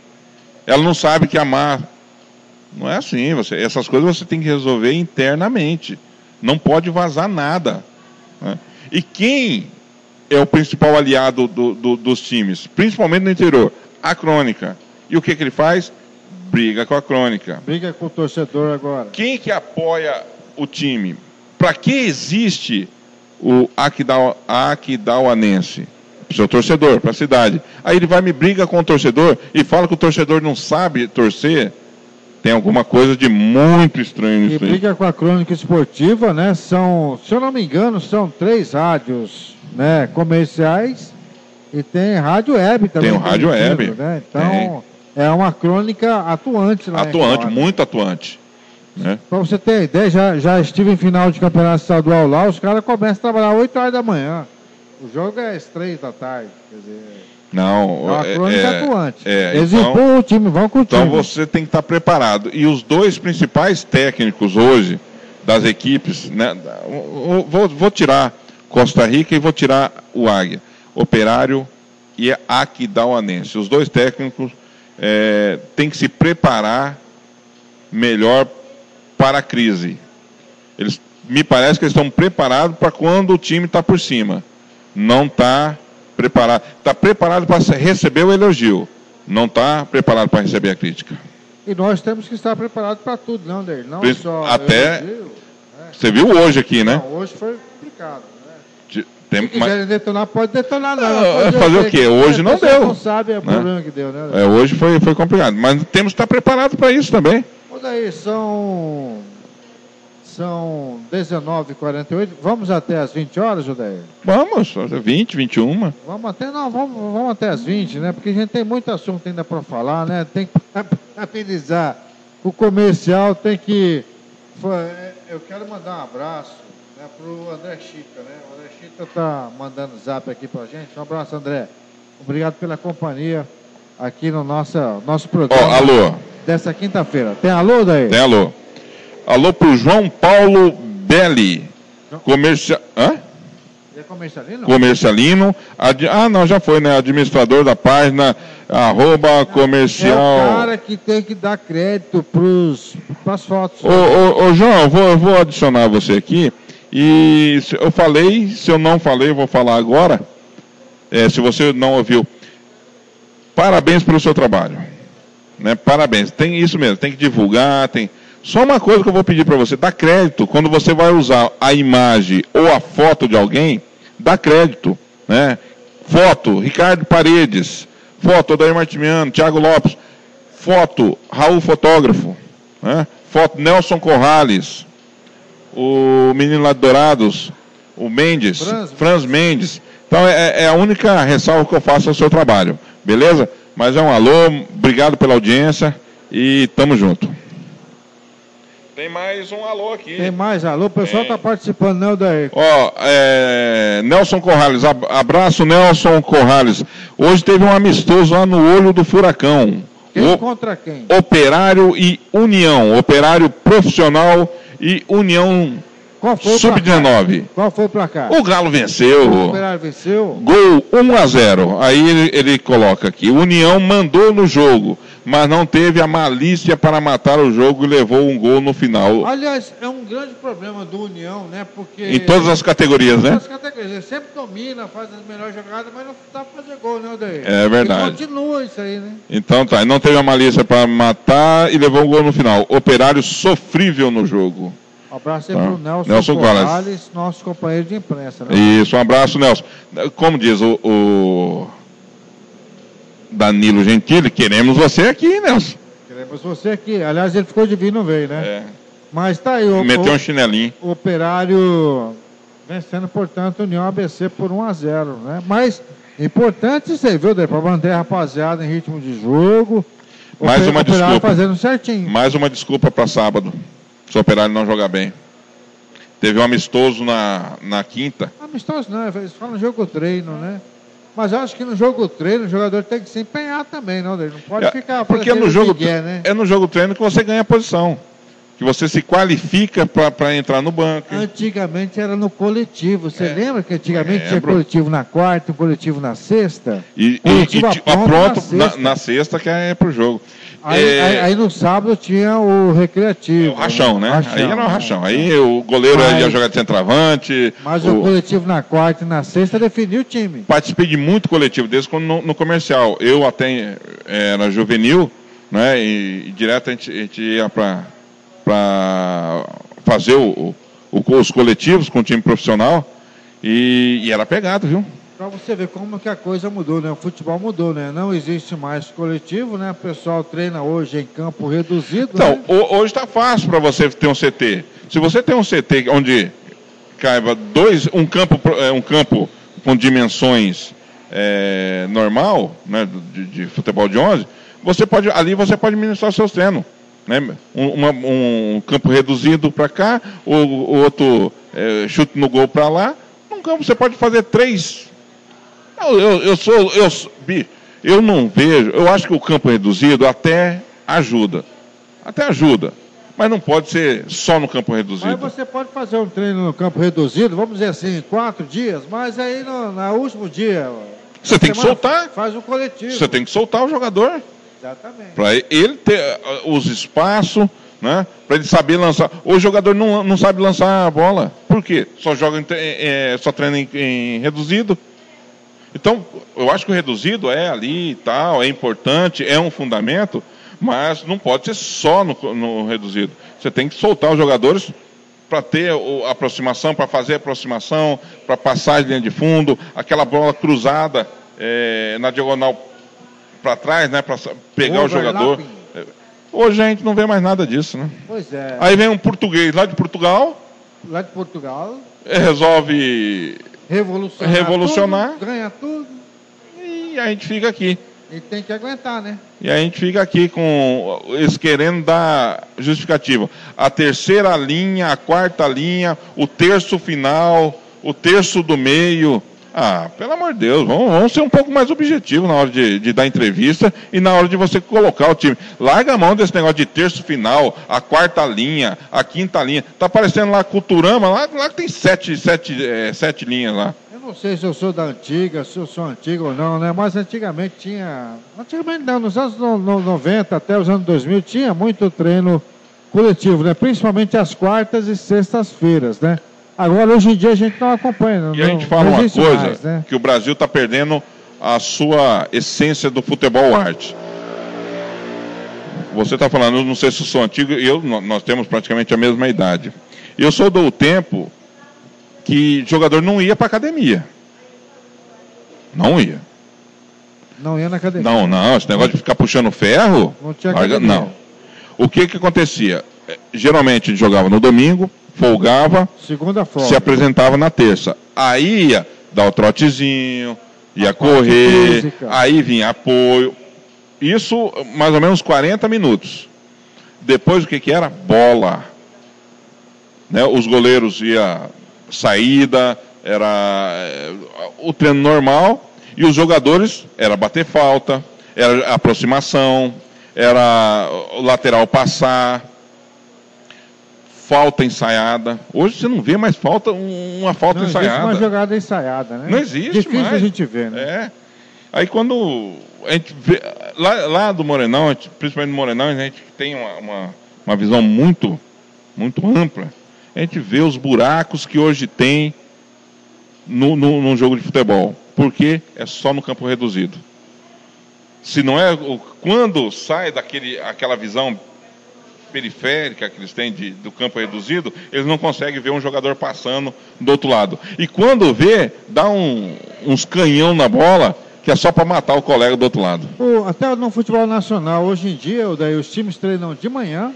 ela não sabe que amar. Não é assim, você, essas coisas você tem que resolver internamente, não pode vazar nada. né? E quem é o principal aliado do- do- dos times, principalmente no interior? A crônica. E o que, que ele faz? Briga com a crônica. Briga com o torcedor agora. Quem que apoia o time? Para que existe o Aquidau, Aquidauanense? Para o seu torcedor, para a cidade. Aí ele vai me briga com o torcedor e fala que o torcedor não sabe torcer. Tem alguma coisa de muito estranho E nisso aí. briga com a crônica esportiva, né? São, se eu não me engano, são três rádios né, comerciais e tem rádio web também. Tem o rádio web. Né? Então, é uma crônica atuante lá. Atuante, muito atuante. Né? Pra você ter ideia, já, já estive em final de campeonato estadual lá, os caras começam a trabalhar 8 horas da manhã. O jogo é às 3 da tarde. Quer dizer, Não, é uma crônica atuante. é, Eles então- empurram o time, vão com o Então time. você tem que estar preparado. E os dois principais técnicos hoje das equipes, né, vou- vou tirar Costa Rica e vou tirar o Águia, Operário e Aquidauanense. Os dois técnicos eh, têm que se preparar melhor para a crise. Eles, me parece que eles estão preparados para quando o time está por cima. Não está preparado. Está preparado para receber o elogio. Não está preparado para receber a crítica. E nós temos que estar preparados para tudo, não, Deir? Não até- elogio. Você viu hoje aqui, né? Não, hoje foi complicado. Tem- Se mas- quiserem detonar, pode detonar, não. Ah, Pode fazer o quê? que- Hoje a não deu, não sabe é o né? problema que deu, né? é, hoje foi, foi complicado. Mas temos que estar preparado para isso também. Ô, daí, são. São 19h48. Vamos até as 20 horas, Judeia? Vamos, 20, 21. Vamos até, não, vamos, vamos até as 20, né? Porque a gente tem muito assunto ainda para falar, né? Tem que amenizar o comercial, tem que. É, Eu quero mandar um abraço né, pro André Chita, né? O André Chita tá mandando zap aqui pra gente. Um abraço, André. Obrigado pela companhia aqui no nossa, nosso Ó, programa. alô. Dessa quinta-feira. Tem alô daí? Tem alô. Alô pro João Paulo Belli. Comercial. Hã? É comercialino? Comercialino. Ad- Ah, não, já foi, né? Administrador da página, arroba É o comercial. cara que tem que dar crédito para as fotos. Ô, ô, ô, João, eu vou, eu vou adicionar você aqui. E eu falei, se eu não falei, eu vou falar agora. É, se você não ouviu, parabéns pelo seu trabalho. Né? Parabéns. Tem isso mesmo, tem que divulgar, tem. Só uma coisa que eu vou pedir para você, dá crédito. Quando você vai usar a imagem ou a foto de alguém, dá crédito. Né? Foto, Ricardo Paredes. Foto, Odair Martimiano, Thiago Lopes. Foto, Raul Fotógrafo. Né? Foto, Nelson Corrales. O menino lá de Dourados, o Mendes, Franz. Franz, Mendes. Então é, é a única ressalva que eu faço ao seu trabalho. Beleza? Mas é um alô, obrigado pela audiência e tamo junto. Tem mais um alô aqui. Tem mais alô, o pessoal está participando, né, Odair? Ó, é, Nelson Corrales, ab- abraço Nelson Corrales. Hoje teve um amistoso lá no olho do furacão. Quem O- contra quem? Operário e União. Operário profissional e União Qual foi o Sub-19. Qual foi o placar? O Galo venceu. O Operário venceu. Gol 1 a 0. Aí ele, ele coloca aqui: União mandou no jogo, mas não teve a malícia para matar o jogo e levou um gol no final. Aliás, é um grande problema do União, né? Porque. Em todas as categorias, né? Todas as categorias. Ele sempre domina, faz as melhores jogadas, mas não dá para fazer gol, né, Odair? É verdade. E continua isso aí, né? Então tá, não teve a malícia para matar e levou um gol no final. Operário sofrível no jogo. Um abraço aí Tá. pro Nelson, Nelson Corrales, Corrales. nosso companheiro de imprensa, né? Isso, um abraço, Nelson. Como diz o, o Danilo Gentili, queremos você aqui, Nelson. Queremos você aqui. Aliás, ele ficou de vir, não veio, né? É. Mas tá aí, o, Meteu o- um chinelinho. o Operário vencendo, portanto, União ABC por 1 a 0 né? Mas importante isso aí, viu? Para manter a rapaziada em ritmo de jogo. Mais uma Operário desculpa. fazendo certinho. Mais uma desculpa para sábado. Se o operário não jogar bem. Teve um amistoso na, na quinta. Amistoso não, eles falam jogo treino, né? Mas eu acho que no jogo treino o jogador tem que se empenhar também, não? Não pode É, ficar porque parecendo no jogo, Miguel, né? é no jogo treino que você ganha posição. Que você se qualifica para entrar no banco. Antigamente era no coletivo. Você lembra que antigamente tinha Lembro. coletivo na quarta, um coletivo na sexta? E, e, e Coletivo ti- apronto apronto na na, sexta. na sexta que é pro jogo. Aí, É, aí- aí no sábado tinha o recreativo. o rachão, né? Rachão, aí era né? rachão. Aí o goleiro Mas- ia jogar de centroavante. Mas o- o coletivo na quarta e na sexta definiu o time. participei de muito coletivo desse quando no, no comercial. Eu até eh, era juvenil, né? E, e direto a gente, a gente ia para fazer o, o- os coletivos com o time profissional e, e era pegado, viu? Pra você ver como que a coisa mudou, né? O futebol mudou, né? Não existe mais coletivo, né? O pessoal treina hoje em campo reduzido, Então, né? ho- hoje está fácil para você ter um CT. Se você tem um CT onde caiba dois, um campo, é, um campo com dimensões é, normal, né, de, de futebol de 11, você pode, ali você pode ministrar seus treinos. Né? Um, uma- um campo reduzido para cá, o, o outro é, chute no gol para lá. Num campo você pode fazer três. Eu, eu, eu sou. Eu, eu não vejo. Eu acho que o campo reduzido até ajuda. Até ajuda. Mas não pode ser só no campo Mas reduzido. você pode fazer um treino no campo reduzido, vamos dizer assim, quatro dias, mas aí no, na último dia. Você tem que soltar. Faz um coletivo. Você tem que soltar o jogador. Para ele ter ah, os espaços, né? Para ele saber lançar. O jogador não, não sabe lançar a bola. Por quê? Só joga em, eh, só treina em, em reduzido. Então, eu acho que o reduzido é ali e tal, é importante, é um fundamento, mas não pode ser só no, no reduzido. Você tem que soltar os jogadores para ter a aproximação, para fazer a aproximação, para passar de linha de fundo, aquela bola cruzada eh, na diagonal para trás, né, para pegar o jogador. Hoje a gente não vê mais nada disso, né? Pois é. Aí vem um português lá de Portugal, Lá de Portugal, eh, resolve revolucionar, Revolucionar. tudo, ganha tudo e a gente fica aqui. e tem que aguentar, né? E a gente fica aqui com eles querendo dar justificativa. A terceira linha, a quarta linha, o terço final, o terço do meio. Ah, pelo amor de Deus, vamos, vamos ser um pouco mais objetivos na hora de, de dar entrevista e na hora de você colocar o time. Larga a mão desse negócio de terço final, a quarta linha, a quinta linha. Tá parecendo lá Culturama, lá, lá tem sete, sete, eh, sete linhas lá. Eu não sei se eu sou da antiga, se eu sou antigo ou não, né? Mas antigamente tinha. Antigamente não, nos anos no- no- 90 até os anos 2000 tinha muito treino coletivo, né? Principalmente às quartas e sextas-feiras, né? Agora, hoje em dia, a gente não acompanha. Não, E a gente fala uma coisa, mais, né? que o Brasil está perdendo a sua essência do futebol arte. Você está falando, eu não sei se eu sou antigo, eu, nó- nós temos praticamente a mesma idade. Eu sou do tempo que jogador não ia para academia. Não ia. Não ia na academia. Não, não, esse negócio de ficar puxando ferro. Não tinha academia. não. O que que acontecia? Eh, Geralmente jogava no domingo, folgava, Segunda folga. se apresentava na terça. Aí ia dar o trotezinho, ia A correr, física. aí vinha apoio. Isso mais ou menos 40 minutos. Depois o que, que era? Bola. Né? Os goleiros ia saída, era é, o treino normal, e os jogadores era bater falta, era aproximação, era o lateral passar, falta ensaiada. Hoje você não vê mais falta, uma falta não ensaiada. Não existe uma jogada ensaiada, né? Não existe Difícil mais. a gente ver, né? É. Aí quando a gente vê, lá, lá do Morenão, gente, principalmente no Morenão, a gente tem uma, uma, uma visão muito, muito ampla. A gente vê os buracos que hoje tem no, no, no jogo de futebol. Porque é só no campo reduzido. Se não é. Quando sai daquele, aquela visão periférica que eles têm de, do campo reduzido, eles não conseguem ver um jogador passando do outro lado. E quando vê, dá um, uns canhão na bola, que é só para matar o colega do outro lado. O, até no futebol nacional, hoje em dia, daí, os times treinam de manhã.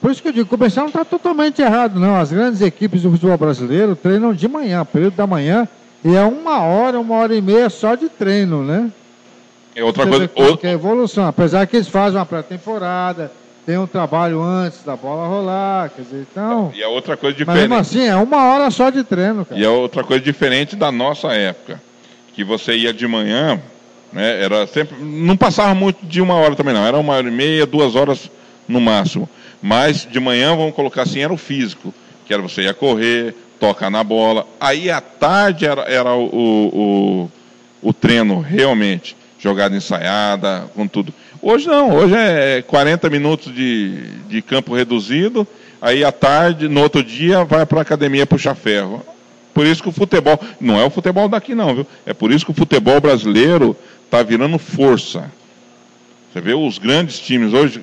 Por isso que eu digo, começar não está totalmente errado, não. As grandes equipes do futebol brasileiro treinam de manhã, período da manhã, e é uma hora, uma hora e meia só de treino, né? É outra Você coisa. Que é evolução, apesar que eles fazem uma pré-temporada, tem um trabalho antes da bola rolar, quer dizer, então. E é outra coisa Mas mesmo diferente. assim, é uma hora só de treino, cara. E é outra coisa diferente da nossa época. Que você ia de manhã, né? Era sempre. Não passava muito de uma hora também, não. Era uma hora e meia, duas horas no máximo. Mas de manhã, vamos colocar assim, era o físico. Que era você ia correr, tocar na bola. Aí à tarde era, era o, o, o treino realmente. Jogada ensaiada, com tudo. Hoje não, hoje é 40 minutos de, de campo reduzido, aí à tarde, no outro dia, vai para a academia puxar ferro. Por isso que o futebol, não é o futebol daqui não, viu? É por isso que o futebol brasileiro está virando força. Você vê os grandes times hoje,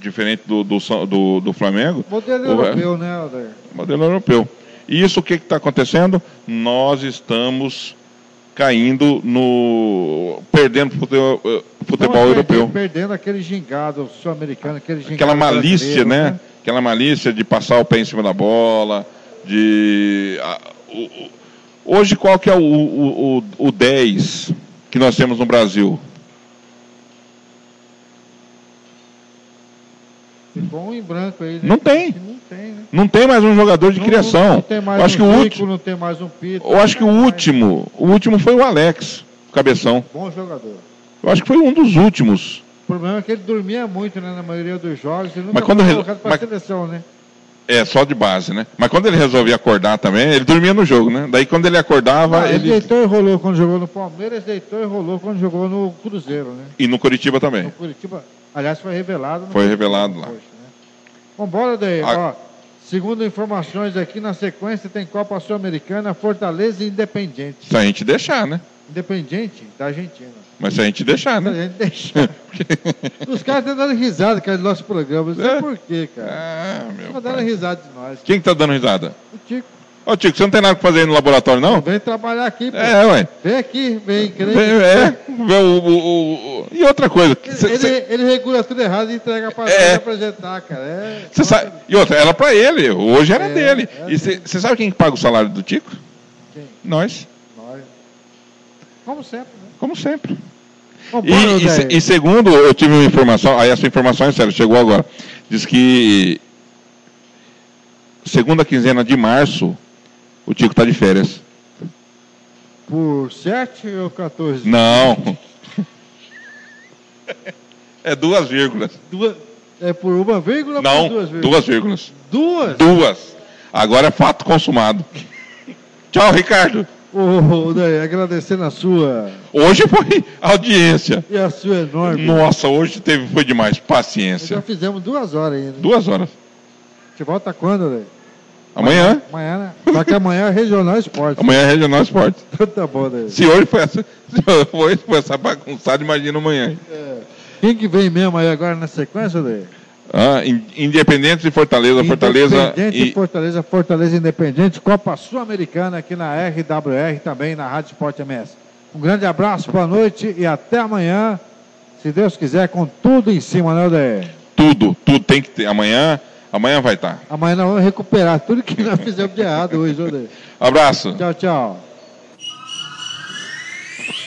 diferente do, do, do, do Flamengo. Modelo o- europeu, né, Aldair? modelo europeu. E isso o que está acontecendo? Nós estamos caindo no. perdendo futebol, eh, futebol Estamos europeu. Perdendo, perdendo aquele gingado sul-americano, aquele gingado Aquela malícia, brasileiro, né? Aquela malícia de passar o pé em cima da bola, de. o- o- hoje qual que é o, o, o, o 10 que nós temos no Brasil? Ficou um em branco aí, né? Não tem. Não tem, né? Não tem mais um jogador de Não- criação. Não, tem mais eu acho um que o último. não tem mais um Pito. Eu acho que o último, o último foi o Alex, o cabeção. Bom jogador. Eu acho que foi um dos últimos. O problema é que ele dormia muito, né? Na maioria dos jogos. Ele nunca Mas quando foi re- colocado para mas- seleção, né? É, só de base, né? Mas quando ele resolvia acordar também, ele dormia no jogo, né? Daí quando ele acordava, Ah, ele ele. deitou e rolou quando jogou no Palmeiras, deitou e rolou quando jogou no Cruzeiro, né? E no Curitiba também. No Curitiba, aliás, foi revelado. Foi Curitiba revelado lá. né? Vambora daí, Ah. ó. Segundo informações aqui, na sequência tem Copa Sul-Americana, Fortaleza e Independente. Se a gente deixar, né? Independente da Argentina. Mas se a gente deixar, Se a né? gente deixar. Os caras estão dando risada, cara, do nosso programa. Não sei É. por quê, cara. Ah, meu Estão dando risada de nós. Quem que tá dando risada? O Tico. Ô, Tico, você não tem nada pra fazer aí no laboratório, não? Vem trabalhar aqui, pô. É, ué. Vem aqui, vem. Vem, é, vê o, o- o- E outra coisa, cê- Ele, cê- ele regula tudo errado e entrega pra É. apresentar, cara. É, cê sabe, e outra, era pra ele, hoje era É, dele. é E você sabe quem que paga o salário do Tico? Quem? Nós, nós. Como sempre, né? como sempre. Vambora, E, e, e segundo, eu tive uma informação, aí essa informação é séria, chegou agora. Diz que segunda quinzena de março, o Tico está de férias. Por 7 ou 14? Não. É duas vírgulas. Duas, é por uma vírgula ou Não, por duas vírgulas? duas vírgulas. Duas? Duas. Agora é fato consumado. Tchau, Ricardo. Ô, Odair, agradecendo a sua Hoje foi audiência. e a sua enorme. Nossa, hoje teve, foi demais. Nós Já Paciência. fizemos duas horas ainda. Duas horas. Você volta quando, Odair? Amanhã. Amanhã, né? Só que amanhã é Regional Esporte. Amanhã é Regional Esporte. Então tá bom, Odair. Se hoje foi essa, se hoje foi essa bagunçada, imagina amanhã. Quem que vem mesmo aí agora na sequência, Odair? Ah, in- Independente de Fortaleza, Fortaleza Independente e Fortaleza, Fortaleza Independente, Copa Sul-Americana aqui na RWR, também na Rádio Sport MS. Um grande abraço, boa noite e até amanhã, se Deus quiser, com tudo em cima, né, Odair? tudo, tudo tem que ter. Amanhã, amanhã vai estar. Amanhã nós vamos recuperar tudo que nós fizemos de errado hoje, Odair. Abraço. Tchau, tchau.